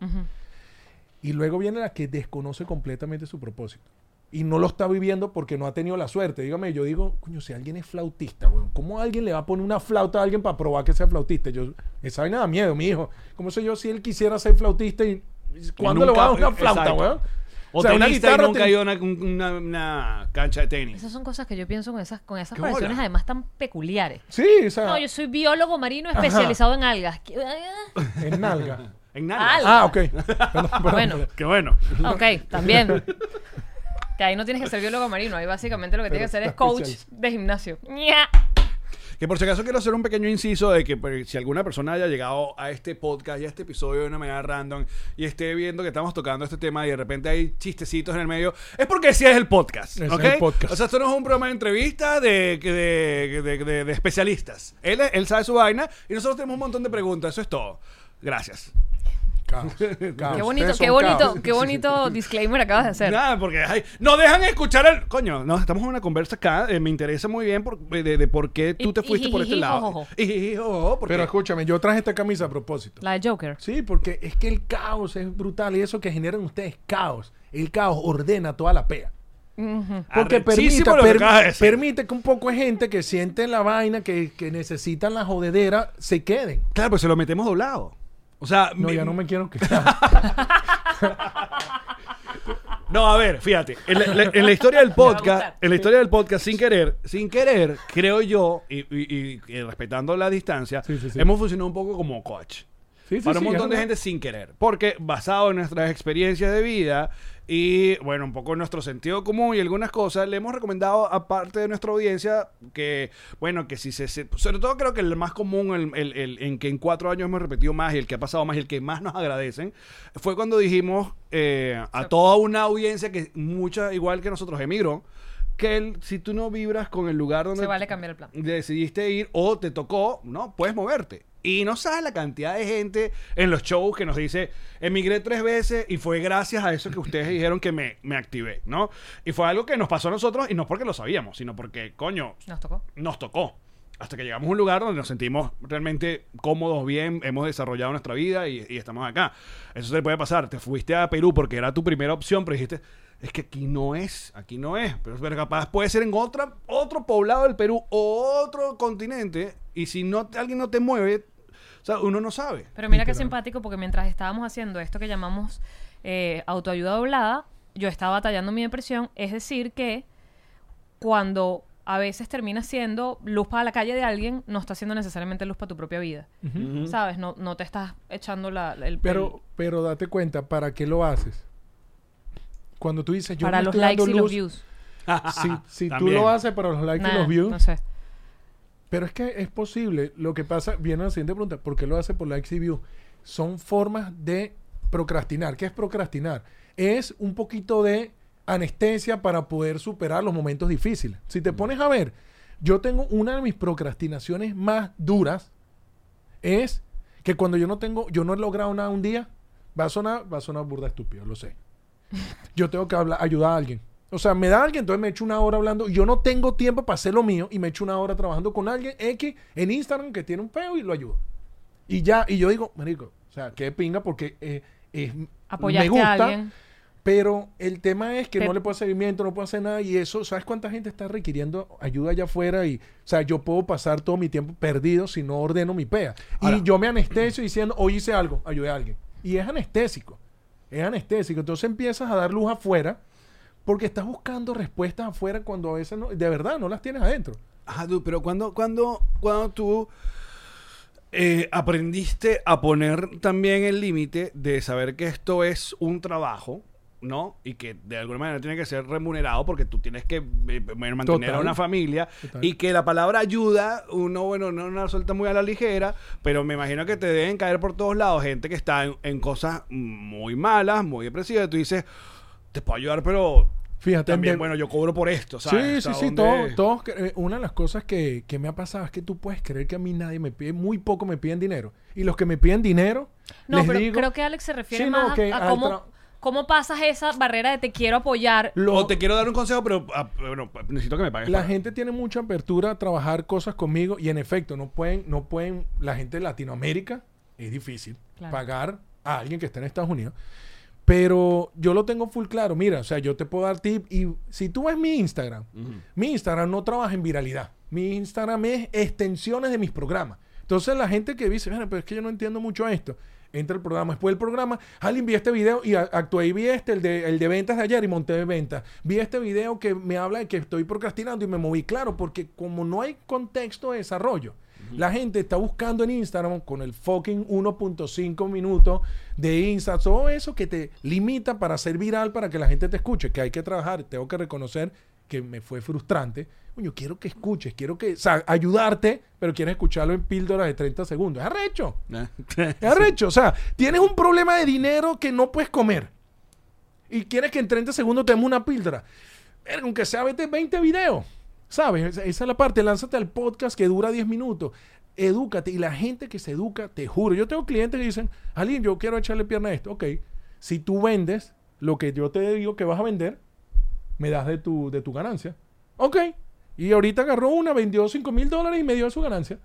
Y luego viene la que desconoce completamente su propósito. Y no lo está viviendo porque no ha tenido la suerte. Dígame, yo digo, coño, si alguien es flautista, weón, ¿cómo alguien le va a poner una flauta a alguien para probar que sea flautista? Yo, esa vaina da miedo, mi hijo. ¿Cómo sé yo si él quisiera ser flautista y cuándo le va a dar una flauta, exacto. weón? O, sea, una tenista y guitarra nunca te- ha ido a una, una- una cancha de tenis. Esas son cosas que yo pienso con esas, con esas ¿Qué profesiones bola? además tan peculiares. Sí, o sea, No, yo soy biólogo marino especializado en algas. ¿Qué- ah, [LAUGHS] en nalga. En. Algo. ah, ok. Perdón, perdón, Bueno. Qué bueno. Ok, también. [LAUGHS] Que ahí no tienes que ser biólogo marino, ahí básicamente lo que tienes que hacer es coach de gimnasio. Que por si acaso quiero hacer un pequeño inciso de que pues, si alguna persona haya llegado a este podcast y a este episodio de una manera random y esté viendo que estamos tocando este tema y de repente hay chistecitos en el medio, es porque ese es el podcast. Es ¿ok? el podcast. O sea, esto no es un programa de entrevista de, de, de- de- de especialistas. Él, él sabe su vaina y nosotros tenemos un montón de preguntas. Eso es todo. Gracias. Caos, [LAUGHS] caos. Qué bonito, qué bonito, caos. qué bonito disclaimer acabas de hacer. Nada, porque ay, no dejan escuchar el. Coño, no, estamos en una conversa acá. eh, me interesa muy bien por- de, de por qué tú te fuiste por este lado. porque- Pero escúchame, yo traje esta camisa a propósito. La de Joker. Sí, porque es que el caos es brutal y eso que generan ustedes caos. El caos ordena toda la pea. Porque permite, que permite que un poco de gente que siente la vaina, que, que necesitan la jodedera, se queden. Claro, pues se lo metemos doblado. O sea, No, mi- ya no me quiero quedar. [LAUGHS] No, a ver, fíjate, en la, la- en la historia del [LAUGHS] podcast, en la historia del podcast, sin querer, sin querer, creo yo, y, y- y- y respetando la distancia, Sí, sí, sí. hemos funcionado un poco como coach. Sí, sí, para un montón de gente sin querer. Porque basado en nuestras experiencias de vida y, bueno, un poco nuestro sentido común y algunas cosas, le hemos recomendado a parte de nuestra audiencia que, bueno, que si se... se- sobre todo creo que el más común, el, el- el- en que en cuatro años hemos repetido más y el que ha pasado más y el que más nos agradecen, fue cuando dijimos eh, a toda una audiencia que mucha, igual que nosotros, emigró, que el- si tú no vibras con el lugar donde Se vale cambiar el plan. decidiste ir o te tocó, ¿no? Puedes moverte. Y no sabes la cantidad de gente en los shows que nos dice, emigré tres veces y fue gracias a eso que ustedes [LAUGHS] dijeron que me, me activé, ¿no? Y fue algo que nos pasó a nosotros y no porque lo sabíamos, sino porque, coño, Nos tocó. nos tocó. Hasta que llegamos a un lugar donde nos sentimos realmente cómodos, bien, hemos desarrollado nuestra vida y, y estamos acá. Eso se puede pasar. Te fuiste a Perú porque era tu primera opción, pero dijiste, es que aquí no es, aquí no es. Pero, pero capaz puede ser en otra, otro poblado del Perú o otro continente. Y si no alguien no te mueve, o sea, uno no sabe. Pero mira qué simpático, porque mientras estábamos haciendo esto que llamamos eh, autoayuda doblada, yo estaba batallando mi depresión. Es decir, que cuando a veces termina siendo luz para la calle de alguien, no está siendo necesariamente luz para tu propia vida. ¿Sabes? No, no te estás echando la, el Pero, pero date cuenta, ¿para qué lo haces? Cuando tú dices, yo para los estoy likes dando y los views. Si, si [LAUGHS] tú lo haces para los likes y los views, No sé. Pero es que es posible. Lo que pasa, viene la siguiente pregunta, ¿por qué lo hace por y views? Son formas de procrastinar. ¿Qué es procrastinar? Es un poquito de anestesia para poder superar los momentos difíciles. Si te pones a ver, yo tengo una de mis procrastinaciones más duras es que cuando yo no tengo, yo no he logrado nada un día, va a sonar, va a sonar burda estúpido, lo sé. Yo tengo que hablar, ayudar a alguien. O sea, me da alguien, entonces me echo una hora hablando. y Yo no tengo tiempo para hacer lo mío y me echo una hora trabajando con alguien X en Instagram que tiene un peo y lo ayudo. Y ya, y yo digo, marico, o sea, qué pinga porque eh, me gusta, a alguien. pero el tema es que Te- no le puedo hacer seguimiento, no puedo hacer nada y eso, ¿sabes cuánta gente está requiriendo ayuda allá afuera? Y, o sea, yo puedo pasar todo mi tiempo perdido si no ordeno mi pea. Ahora- y yo me anestesio diciendo, hoy hice algo, ayudé a alguien. Y es anestésico, es anestésico. Entonces empiezas a dar luz afuera porque estás buscando respuestas afuera cuando a veces no, de verdad no las tienes adentro. Ajá, tú, pero cuando, cuando, cuando tú eh, aprendiste a poner también el límite de saber que esto es un trabajo, ¿no? Y que de alguna manera tiene que ser remunerado porque tú tienes que eh, mantener a una familia Total. y que la palabra ayuda, uno, bueno, no la suelta muy a la ligera, pero me imagino que te deben caer por todos lados gente que está en, en cosas muy malas, muy depresivas, y tú dices, te puedo ayudar, pero Fíjate, también, de- bueno, yo cobro por esto, Sí, ¿sabes? sí, ¿Hasta sí, dónde- todos, todos eh, una de las cosas que, que me ha pasado es que tú puedes creer que a mí nadie me pide, muy poco me piden dinero. Y los que me piden dinero, No, les pero digo, creo que Alex se refiere Sí, no, más a- cómo, cómo pasas esa barrera de te quiero apoyar. lo- O te quiero dar un consejo, pero ah, bueno, necesito que me pagues. la para- gente tiene mucha apertura a trabajar cosas conmigo y en efecto no pueden, no pueden, la gente de Latinoamérica es difícil Claro. pagar a alguien que está en Estados Unidos. Pero yo lo tengo full claro. Mira, o sea, yo te puedo dar tip y si tú ves mi Instagram, mi Instagram no trabaja en viralidad. Mi Instagram es extensiones de mis programas. Entonces la gente que dice, mira, pero es que yo no entiendo mucho esto. Entra el programa. Después del programa, alguien vi este video y actué y vi este, el de, el de ventas de ayer y monté de ventas. Vi este video que me habla de que estoy procrastinando y me moví. Claro, porque como no hay contexto de desarrollo, la gente está buscando en Instagram con el fucking 1.5 minutos de Insta, todo eso que te limita para ser viral, para que la gente te escuche, que hay que trabajar. Tengo que reconocer que me fue frustrante, coño, quiero que escuches, quiero que, o sea, ayudarte, pero quieres escucharlo en píldoras de 30 segundos. Es arrecho. Es arrecho. O sea, tienes un problema de dinero que no puedes comer. Y quieres que en 30 segundos te demos una píldora. Aunque sea, vete 20 videos. ¿Sabes? Esa, es la parte. Lánzate al podcast que dura 10 minutos. Edúcate. Y la gente que se educa, te juro. Yo tengo clientes que dicen, Aline, yo quiero echarle pierna a esto. Ok. Si tú vendes lo que yo te digo que vas a vender, me das de tu, de tu ganancia. Ok. Y ahorita agarró una, vendió 5 mil dólares y me dio su ganancia.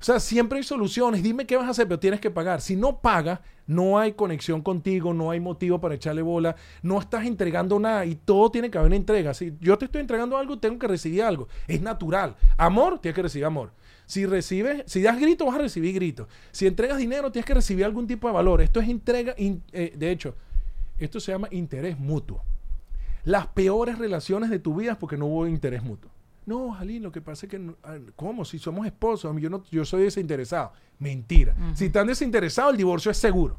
O sea, siempre hay soluciones. Dime qué vas a hacer, pero tienes que pagar. Si no pagas, no hay conexión contigo, no hay motivo para echarle bola, no estás entregando nada y todo tiene que haber una entrega. Si yo te estoy entregando algo, tengo que recibir algo. Es natural. Amor, tienes que recibir amor. Si recibes, si das grito, vas a recibir grito. Si entregas dinero, tienes que recibir algún tipo de valor. Esto es entrega, eh, de hecho, esto se llama interés mutuo. Las peores relaciones de tu vida es porque no hubo interés mutuo. No, Jalín, lo que pasa es que, ah, ¿cómo? Si somos esposos, yo, no, yo soy desinteresado. Mentira. Si están desinteresados, el divorcio es seguro.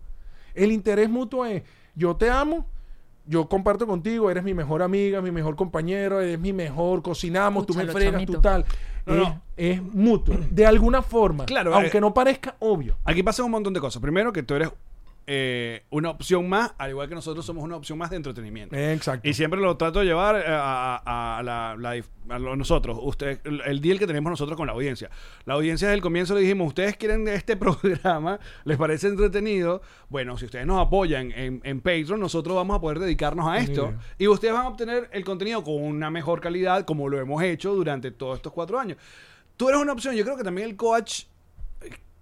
El interés mutuo es, yo te amo, yo comparto contigo, eres mi mejor amiga, mi mejor compañero, eres mi mejor, cocinamos, tú me fregas, chamito. tú tal. No, es, no. es mutuo. De alguna forma. Claro, Aunque eh, no parezca obvio. Aquí pasa un montón de cosas. Primero, que tú eres eh, una opción más, al igual que nosotros somos una opción más de entretenimiento. Exacto. Y siempre lo trato de llevar eh, a, a- a la, la dif- a lo- nosotros, usted, el, el deal que tenemos nosotros con la audiencia. La audiencia desde el comienzo le dijimos, ustedes quieren este [LAUGHS] programa, les parece entretenido, bueno, si ustedes nos apoyan en, en Patreon, nosotros vamos a poder dedicarnos a esto. Y ustedes van a obtener el contenido con una mejor calidad, como lo hemos hecho durante todos estos cuatro años. Tú eres una opción, yo creo que también el coach,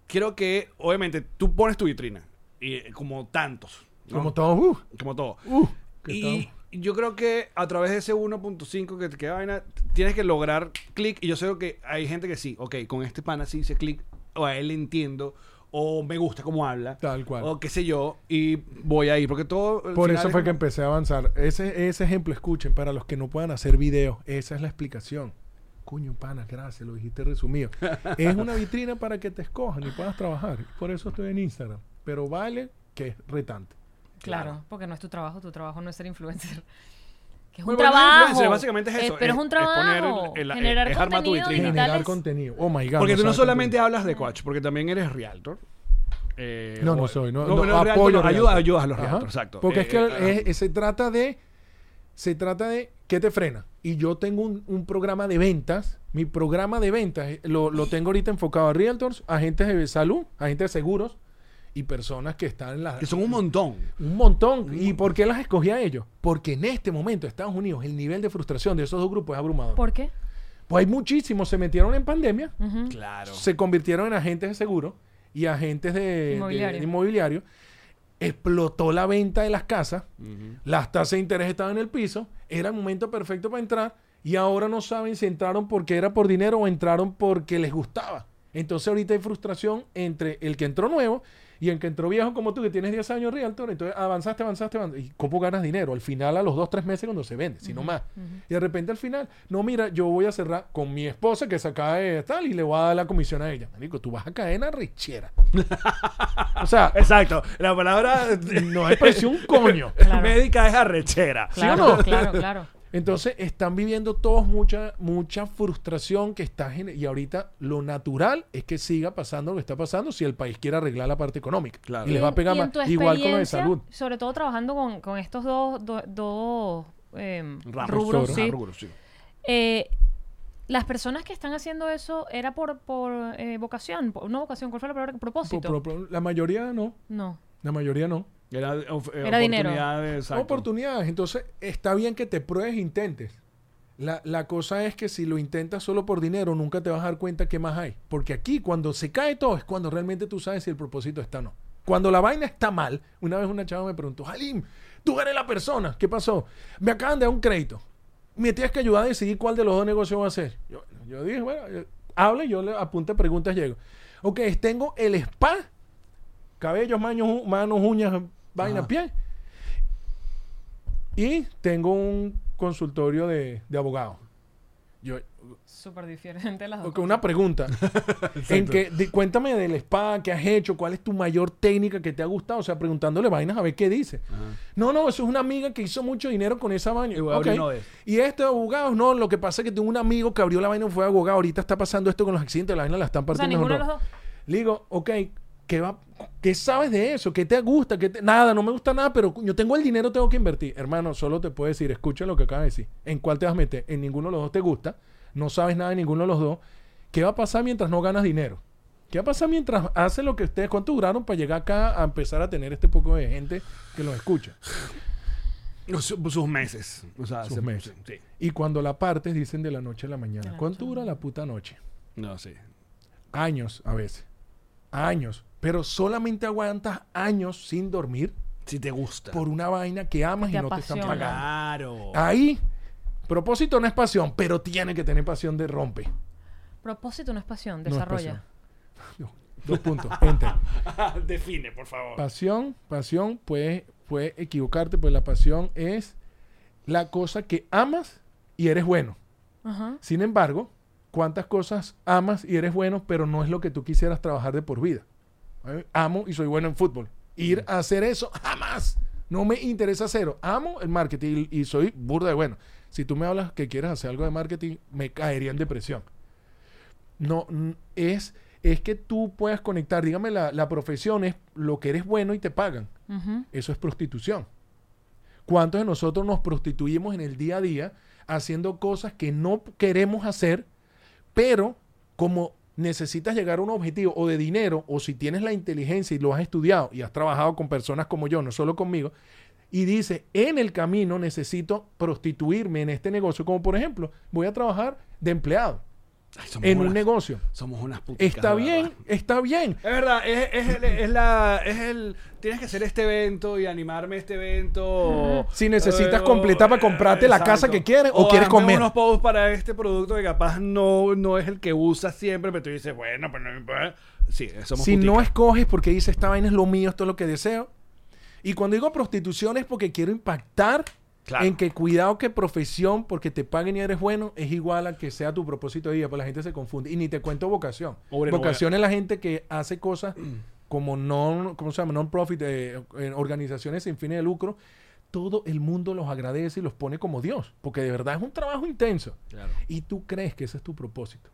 creo que, obviamente, tú pones tu vitrina, y eh, como tantos. ¿no? Como todos. uh, como todo. uh, Y yo creo que a través de ese 1.5 que te queda vaina, tienes que lograr clic. Y yo sé que hay gente que sí, ok, con este pana sí hice clic, o a él le entiendo, o me gusta cómo habla, Tal cual. o qué sé yo, y voy a ir, porque todo. Por eso es fue que empecé a avanzar. Ese, ese ejemplo, escuchen, para los que no puedan hacer videos, esa es la explicación. Coño, pana, gracias, lo dijiste resumido. [LAUGHS] es una vitrina para que te escojan y puedas trabajar. Por eso estoy en Instagram. Pero vale que es retante. Claro, porque no es tu trabajo, tu trabajo no es ser influencer. [LAUGHS] Que es Bueno, un trabajo. básicamente es eso, pero es- es un es poner trabajo. el- el- generar es tu contenido vitrina. digital Generar es- contenido. Oh my God. Porque tú no solamente contenido. hablas de coach, porque también eres realtor. Eh, No, no soy. No, no, no, apoyo no, ayuda, ayudas a los Ajá. realtors, exacto. Porque Eh, es que eh, es- se trata de. Se trata de. ¿Qué te frena? Y yo tengo un, un programa de ventas. Mi programa de ventas eh, lo, lo tengo ahorita enfocado a realtors, agentes de salud, agentes de seguros y personas que están en la. que son un montón. Un montón. ¿Y por qué las escogí a ellos? Porque en este momento, Estados Unidos, el nivel de frustración de esos dos grupos es abrumador. ¿Por qué? Pues hay muchísimos, se metieron en pandemia. Claro. se convirtieron en agentes de seguro y agentes de de- Inmobiliario. de inmobiliario. Explotó la venta de las casas, las tasas de interés estaban en el piso, era el momento perfecto para entrar y ahora no saben si entraron porque era por dinero o entraron porque les gustaba. Entonces ahorita hay frustración entre el que entró nuevo y el que entró viejo como tú, que tienes 10 años realtor. Entonces avanzaste, avanzaste, avanzaste. ¿Y cómo ganas dinero? Al final, a los 2, 3 meses cuando se vende, si no más. Y de repente al final, no, mira, yo voy a cerrar con mi esposa que se acaba de tal y le voy a dar la comisión a ella. Marico, tú vas a caer en la richera. [LAUGHS] o sea, Exacto. La palabra no hay presión un coño. [LAUGHS] Claro. médica es arrechera. ¿Sí o Claro, no? claro, claro. Entonces están viviendo todos mucha mucha frustración que está y ahorita lo natural es que siga pasando lo que está pasando si el país quiere arreglar la parte económica Claro. y les va a pegar más igual con lo de salud Sobre todo trabajando con, con estos dos, do- dos Ramos. rubros, sí. rubros, sí. Eh, las personas que están haciendo eso era por, por eh, vocación, por- no vocación, ¿cuál fue la palabra? Propósito. por- por- la mayoría no no. la mayoría no Era, of- eh, Era dinero. oportunidades, exacto. oportunidades. Entonces está bien que te pruebes e intentes. La, la cosa es que si lo intentas solo por dinero nunca te vas a dar cuenta qué más hay. Porque aquí cuando se cae todo es cuando realmente tú sabes si el propósito está o no. Cuando la vaina está mal una vez una chava me preguntó Halim tú eres la persona. ¿qué pasó? me acaban de dar un crédito. Me tienes que ayudar a decidir cuál de los dos negocios va a hacer yo, yo dije bueno eh, hable yo le apunte preguntas llego ok tengo el spa cabellos manos, manos uñas vaina Ajá. pie y tengo un consultorio de, de abogado. Yo, Súper diferente las dos. ok, una pregunta. [LAUGHS] en que, cuéntame del spa, qué has hecho, cuál es tu mayor técnica que te ha gustado. O sea, preguntándole vainas a ver qué dice. No, no, eso es una amiga que hizo mucho dinero con esa vaina. Y voy a abrir Ok. uno de esos. Y este abogado, no, lo que pasa es que tengo un amigo que abrió la vaina y fue abogado. Ahorita está pasando esto con los accidentes, la vaina la están O sea, partiendo. ninguno de en los dos. dos. Le digo, ok, ¿qué, va, ¿qué sabes de eso? ¿Qué te gusta? ¿Qué te- Nada, no me gusta nada, pero yo tengo el dinero, tengo que invertir. Hermano, solo te puedo decir, escucha lo que acabas de decir. ¿En cuál te vas a meter? En ninguno de los dos te gusta, no sabes nada de ninguno de los dos. ¿Qué va a pasar mientras no ganas dinero? ¿Qué va a pasar mientras haces lo que ustedes, cuánto duraron para llegar acá a empezar a tener este poco de gente que los escucha? Su- sus meses. O sea, Sus se- meses. Sí. Y cuando la partes dicen de la noche a la mañana. La ¿Cuánto dura la puta noche? No, sí. Años a veces. Años. Pero solamente aguantas años sin dormir Si te gusta. por una vaina que amas y no te están pagando. Claro. Ahí, propósito no es pasión, pero tiene que tener pasión de rompe. Propósito no es pasión, No es desarrolla. [LAUGHS] Dos puntos. Enter. [LAUGHS] Define, por favor. Pasión, pasión, puede, puede equivocarte, pues la pasión es la cosa que amas y eres bueno. Ajá. Sin embargo, ¿cuántas cosas amas y eres bueno, pero no es lo que tú quisieras trabajar de por vida? Amo y soy bueno en fútbol. Ir a hacer eso, jamás. No me interesa cero. Amo el marketing y, y soy burda de bueno. Si tú me hablas que quieres hacer algo de marketing, me caería en depresión. No, es, es que tú puedas conectar, dígame, la, la profesión es lo que eres bueno y te pagan. Eso es prostitución. ¿Cuántos de nosotros nos prostituimos en el día a día haciendo cosas que no queremos hacer, pero como necesitas llegar a un objetivo o de dinero, o si tienes la inteligencia y lo has estudiado y has trabajado con personas como yo, no solo conmigo, y dice, en el camino necesito prostituirme en este negocio, como por ejemplo, voy a trabajar de empleado Ay, somos en un negocio. Somos unas putas. Está bien, está bien. Es verdad, es, es el, es la, es el, tienes que hacer este evento y animarme este evento. Si necesitas Eh, completar para comprarte la casa que quieres o quieres comer. unos posts para este producto que capaz no, no es el que usas siempre, pero tú dices, bueno, pues no me importa. Sí, somos si no escoges porque dices, esta vaina es lo mío, esto es lo que deseo. Y cuando digo prostitución es porque quiero impactar Claro. en que cuidado que profesión, porque te paguen y eres bueno, es igual a que sea tu propósito de vida, pues la gente se confunde. Y ni te cuento vocación. No vocación es la gente que hace cosas [CLEARS THROAT] como non, ¿cómo se llama? Non-profit, eh, organizaciones sin fines de lucro. Todo el mundo los agradece y los pone como Dios, porque de verdad es un trabajo intenso. Claro. Y tú crees que ese es tu propósito.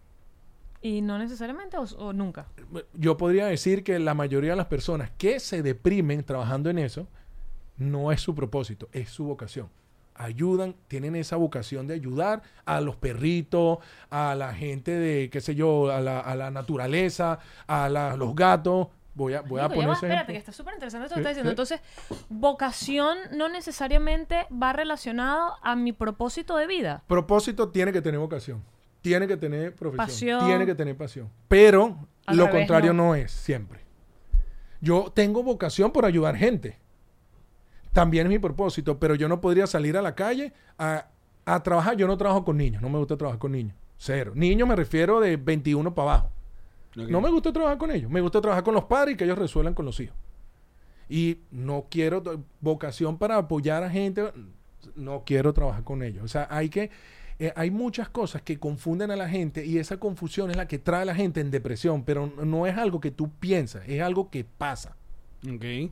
Y no necesariamente o, o nunca. yo podría decir que la mayoría de las personas que se deprimen trabajando en eso no es su propósito, es su vocación. Ayudan, tienen esa vocación de ayudar a los perritos, a la gente de, qué sé yo, a la, a la naturaleza, a la- los gatos. Voy a, voy a poner ese espérate, que está súper interesante esto que estás diciendo. Entonces, vocación no necesariamente va relacionado a mi propósito de vida. Propósito tiene que tener vocación, tiene que tener profesión, Pasión. tiene que tener pasión. Pero Al lo revés, contrario no. no. es siempre. Yo tengo vocación por ayudar gente. También es mi propósito, pero yo no podría salir a la calle a, a trabajar. Yo no trabajo con niños, no me gusta trabajar con niños. Cero. Niños me refiero de 21 para abajo. No me gusta trabajar con ellos. Me gusta trabajar con los padres y que ellos resuelvan con los hijos. Y no quiero vocación para apoyar a gente. No quiero trabajar con ellos. O sea, hay que. eh, hay muchas cosas que confunden a la gente y esa confusión es la que trae a la gente en depresión, pero no es algo que tú piensas, es algo que pasa. Ok.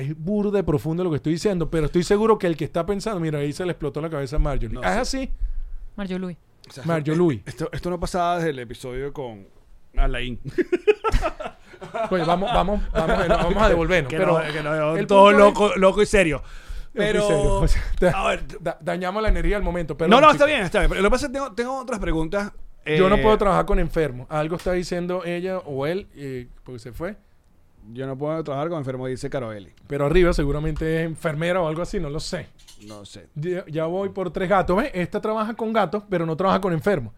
Es burdo de profundo lo que estoy diciendo, pero estoy seguro que el que está pensando, mira, ahí se le explotó la cabeza a Marjorie. No, Ah, es sí. así. Mario Luis. O sea, Mario esto- Louis. Esto, esto no pasaba desde el episodio con Alain. [LAUGHS] Pues vamos, vamos, vamos, a- vamos a devolvernos. [LAUGHS] que pero no, que no, el todo es- loco, loco y serio. Pero. Estoy serio. O sea, te- [LAUGHS] a ver, da- dañamos la energía al momento. Pero no, no, está bien, está bien. Pero lo que pasa es que tengo, tengo otras preguntas. Yo no Eh, puedo trabajar con enfermos. Algo está diciendo ella o él, eh, porque se fue. Yo no puedo trabajar con enfermo, dice Caroeli. Pero arriba seguramente es enfermera o algo así, no lo sé. No sé. Ya, ya voy por tres gatos. ¿Ves? Esta trabaja con gatos, pero no trabaja con enfermos.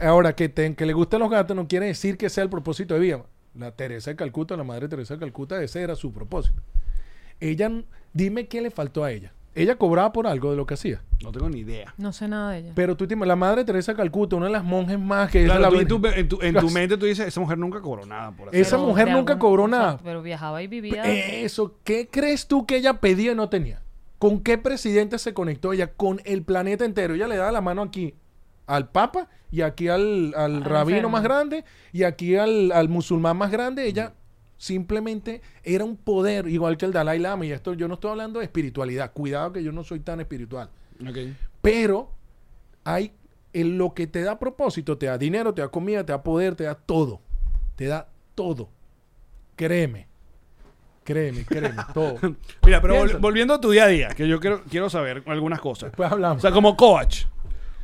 Ahora, que, te- que le gusten los gatos no quiere decir que sea el propósito de vida. La Teresa de Calcuta, la madre Teresa de Calcuta, ese era su propósito. Ella, dime qué le faltó a ella. Ella cobraba por algo de lo que hacía. No tengo ni idea. No sé nada de ella. Pero tú la madre Teresa de Calcuta, una de las monjes más que Claro, es la tú en, tu, en, tu, en [LAUGHS] tu mente tú dices, esa mujer nunca cobró nada por hacer Esa Pero mujer nunca cobró o sea, nada. pero viajaba y vivía. Eso, ¿qué crees tú que ella pedía y no tenía? ¿Con qué presidente se conectó ella? Con el planeta entero. Ella le daba la mano aquí al papa y aquí al, al Al rabino enfermo. más grande y aquí al, al musulmán más grande. Ella simplemente era un poder igual que el Dalai Lama. Y esto yo no estoy hablando de espiritualidad. Cuidado que yo no soy tan espiritual. Pero hay en lo que te da propósito, te da dinero, te da comida, te da poder, te da todo. Te da todo. Créeme. Créeme, créeme, [LAUGHS] todo. Mira, pero vol- volviendo a tu día a día, que yo quiero, quiero saber algunas cosas. Después hablamos. O sea, como coach,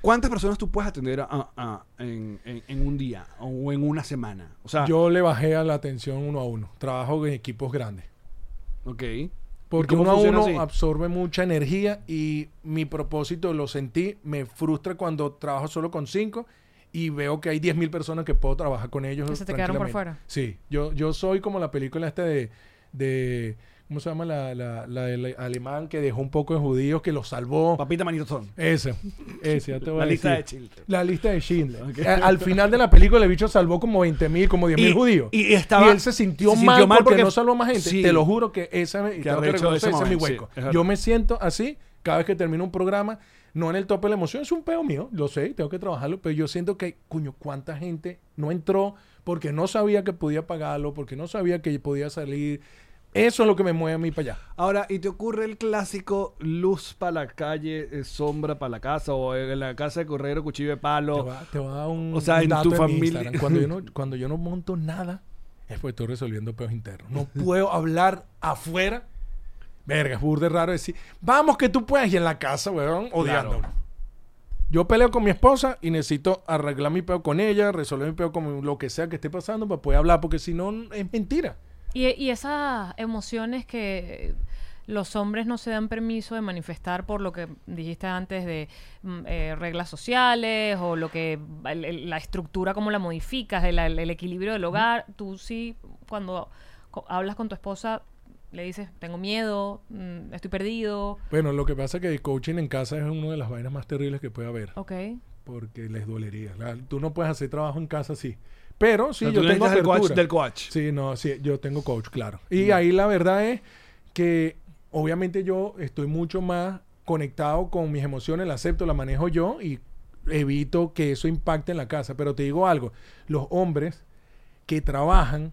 ¿cuántas personas tú puedes atender a- a- en, en- en un día o en una semana? O sea, Yo le bajé a la atención uno a uno. Trabajo en equipos grandes. ok. Porque ¿Y cómo uno a uno así? absorbe mucha energía y mi propósito lo sentí. Me frustra cuando trabajo solo con cinco y veo que hay 10.000 personas que puedo trabajar con ellos. Que se te quedaron por fuera. Sí, yo, yo soy como la película esta de, de ¿cómo se llama? La, la, la alemán que dejó un poco de judíos, que los salvó. Papita Manitozón. Ese, ese, ya te voy La a lista de decir. Chile. La lista de Schindler. Al final de la película el bicho salvó como 20.000, como 10.000 Y- judíos. y estaba- Y él se sintió, se sintió mal, porque, porque- no salvó más gente. sí. Te lo juro que esa que reconocer, ese ese es mi hueco. sí, es verdad. Yo me siento así cada vez que termino un programa, no en el tope de la emoción, es un peo mío, lo sé, tengo que trabajarlo, pero yo siento que, cuño, cuánta gente no entró porque no sabía que podía pagarlo, porque no sabía que podía salir. Eso es lo que me mueve a mí para allá. Ahora, ¿y te ocurre el clásico luz para la calle, eh, sombra para la casa o en la casa de correro, cuchillo de Te palo? va, te va a dar un O sea, en dato tu mi familia-. Cuando yo, no, [LAUGHS] cuando yo no monto nada, es porque estoy resolviendo peos internos. No [LAUGHS] puedo hablar afuera. Verga, es burde raro decir, vamos que tú puedes. Y en la casa, weón, odiándolo. Claro. Yo peleo con mi esposa y necesito arreglar mi peo con ella, resolver mi peo con lo que sea que esté pasando para poder hablar, porque si no, es mentira. Y, y esas emociones que los hombres no se dan permiso de manifestar por lo que dijiste antes de mm, eh, reglas sociales o lo que el- el- la estructura como la modificas, el, el- el equilibrio del hogar. Tú sí, cuando co- hablas con tu esposa, le dices, tengo miedo, mm, estoy perdido. Bueno, lo que pasa es que el coaching en casa es una de las vainas más terribles que puede haber. Ok. Porque les dolería. La- tú no puedes hacer trabajo en casa así. Pero sí, yo tengo el coach del coach. Sí, no, sí, yo tengo coach, claro. Y ahí la verdad es que obviamente yo estoy mucho más conectado con mis emociones, la acepto, la manejo yo y evito que eso impacte en la casa. Pero te digo algo, los hombres que trabajan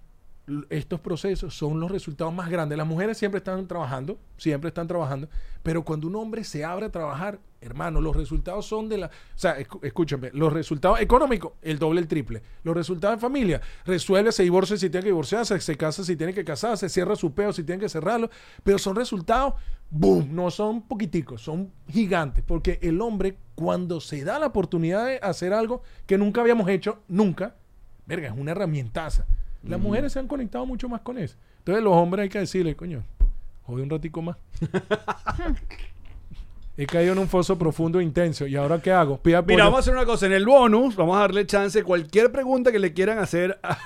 estos procesos son los resultados más grandes. Las mujeres siempre están trabajando, siempre están trabajando, pero cuando un hombre se abre a trabajar, hermano, los resultados son de la... O sea, escúchame, los resultados económicos, el doble, el triple. Los resultados en familia, resuelve, se divorcia si tiene que divorciarse, se casa si tiene que casarse, cierra su peo si tiene que cerrarlo, pero son resultados, boom, no son poquiticos, son gigantes, porque el hombre cuando se da la oportunidad de hacer algo que nunca habíamos hecho, nunca, verga, es una herramientaza. Las mujeres se han conectado mucho más con eso. Entonces los hombres hay que decirle, coño, jode un ratico más. [LAUGHS] He caído en un foso profundo e intenso. ¿Y ahora qué hago? Pida apoyo. Mira, vamos a hacer una cosa. En el bonus, vamos a darle chance cualquier pregunta que le quieran hacer a,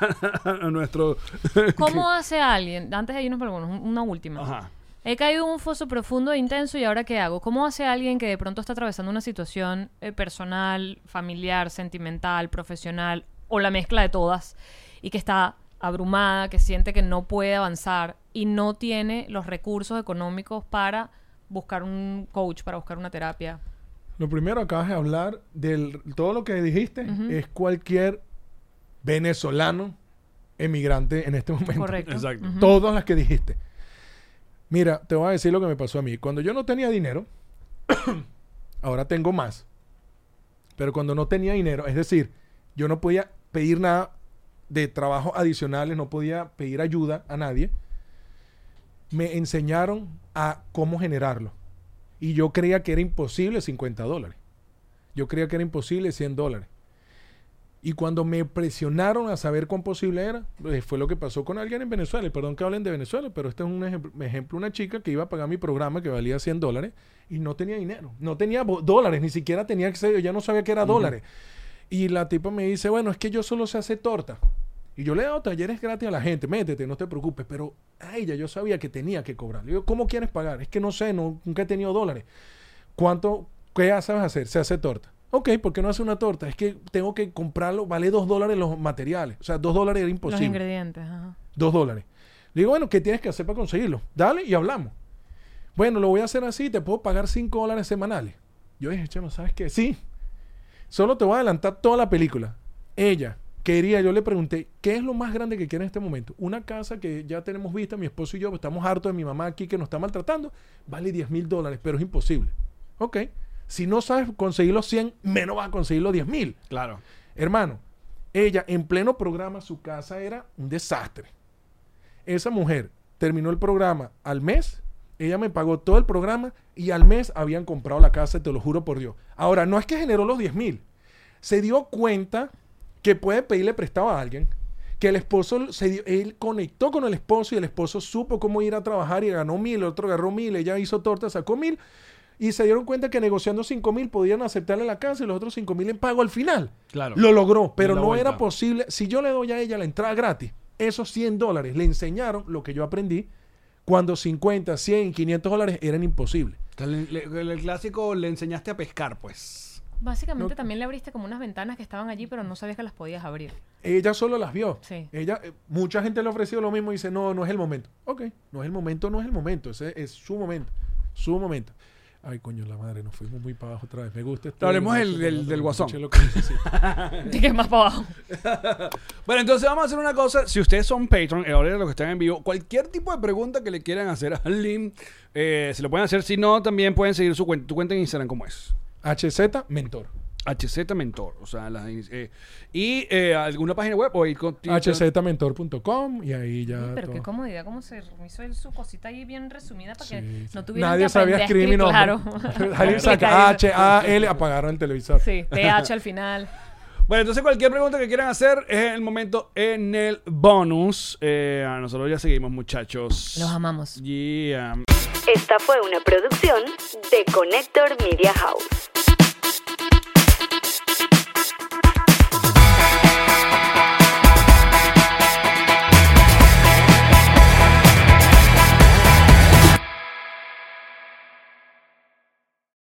[LAUGHS] a nuestro. [LAUGHS] ¿Cómo hace alguien? Antes de irnos por algunos, un- una última. Ajá. He caído en un foso profundo e intenso y ahora qué hago? ¿Cómo hace alguien que de pronto está atravesando una situación eh, personal, familiar, sentimental, profesional o la mezcla de todas y que está abrumada, que siente que no puede avanzar y no tiene los recursos económicos para buscar un coach, para buscar una terapia? Lo primero, acabas de hablar de todo lo que dijiste. Es cualquier venezolano emigrante en este momento. Correcto. Exacto. Todas las que dijiste. Mira, te voy a decir lo que me pasó a mí. Cuando yo no tenía dinero, [COUGHS] ahora tengo más. Pero cuando no tenía dinero, es decir, yo no podía pedir nada de trabajo adicionales, no podía pedir ayuda a nadie, me enseñaron a cómo generarlo. Y yo creía que era imposible 50 dólares. Yo creía que era imposible 100 dólares. Y cuando me presionaron a saber cuán posible era, pues, fue lo que pasó con alguien en Venezuela. Y perdón que hablen de Venezuela, pero este es un ejemplo, ejemplo, una chica que iba a pagar mi programa que valía 100 dólares y no tenía dinero. No tenía dólares, ni siquiera tenía yo ya no sabía que era dólares. Y la tipa me dice, bueno, es que yo solo sé hacer torta. Y yo le he dado talleres gratis a la gente, métete, no te preocupes. Pero a ella yo sabía que tenía que cobrar. Le digo, ¿cómo quieres pagar? Es que no sé, no, nunca he tenido dólares. ¿Cuánto, qué sabes hacer? Se hace torta. Ok, ¿por qué no hace una torta? Es que tengo que comprarlo, vale dos dólares los materiales. O sea, dos dólares era Los imposible. ingredientes. ajá. Dos dólares. Le digo, bueno, ¿qué tienes que hacer para conseguirlo? Dale y hablamos. Bueno, lo voy a hacer así, te puedo pagar cinco dólares semanales. Yo dije, chama, ¿sabes qué? Sí. Solo te voy a adelantar toda la película. Ella quería, yo le pregunté, ¿qué es lo más grande que quiere en este momento? Una casa que ya tenemos vista, mi esposo y yo, estamos hartos de mi mamá aquí que nos está maltratando, vale 10 mil dólares, pero es imposible. Ok. Si no sabes conseguir los 100, menos vas a conseguir los 10 mil. Claro. Hermano, ella en pleno programa, su casa era un desastre. Esa mujer terminó el programa al mes, ella me pagó todo el programa y al mes habían comprado la casa, te lo juro por Dios. Ahora, no es que generó los 10 mil, se dio cuenta que puede pedirle prestado a alguien, que el esposo, se dio- él conectó con el esposo y el esposo supo cómo ir a trabajar y ganó mil, el otro agarró mil, ella hizo torta, sacó mil y se dieron cuenta que negociando cinco mil podían aceptarle la casa y los otros cinco mil en pago al final. Claro. Lo logró, pero no vuelta. era posible. Si yo le doy a ella la entrada gratis, esos 100 dólares le enseñaron lo que yo aprendí cuando 50, 100, 500 dólares eran imposibles. O sea, el clásico le enseñaste a pescar, pues. Básicamente No- también le abriste como unas ventanas que estaban allí, pero no sabías que las podías abrir. Ella solo las vio. Sí. Ella, eh, mucha gente le ha ofrecido lo mismo y dice, no, no es el momento. Ok, no es el momento, no es el momento. Ese es su momento. Su momento. Ay, coño, la madre, nos fuimos muy para abajo otra vez. Me gusta este. Hablemos me del- del- guasón. que. ¿De qué [LAUGHS] más para abajo? [LAUGHS] Bueno, entonces vamos a hacer una cosa. Si ustedes son Patreon, eh, ahora los que están en vivo, cualquier tipo de pregunta que le quieran hacer a Lynn, eh, se lo pueden hacer. Si no, también pueden seguir su cuenta. Tu cuenta en Instagram, ¿cómo es? HZ, mentor. HZ Mentor. O sea, las, eh, y eh, alguna página web o ir con hzmentor.com y ahí ya. Pero qué comodidad, cómo se hizo él su cosita ahí bien resumida para que Sí, sí. no tuviera Nadie que sabía escribir. Claro. [LAUGHS] Alguien saca [LAUGHS] H, A, L, apagaron el televisor. Sí, TH al final. Bueno, entonces cualquier pregunta que quieran hacer es el momento en el bonus. Eh, a nosotros ya seguimos, muchachos. Los amamos. Yeah. Esta fue una producción de Connector Media House.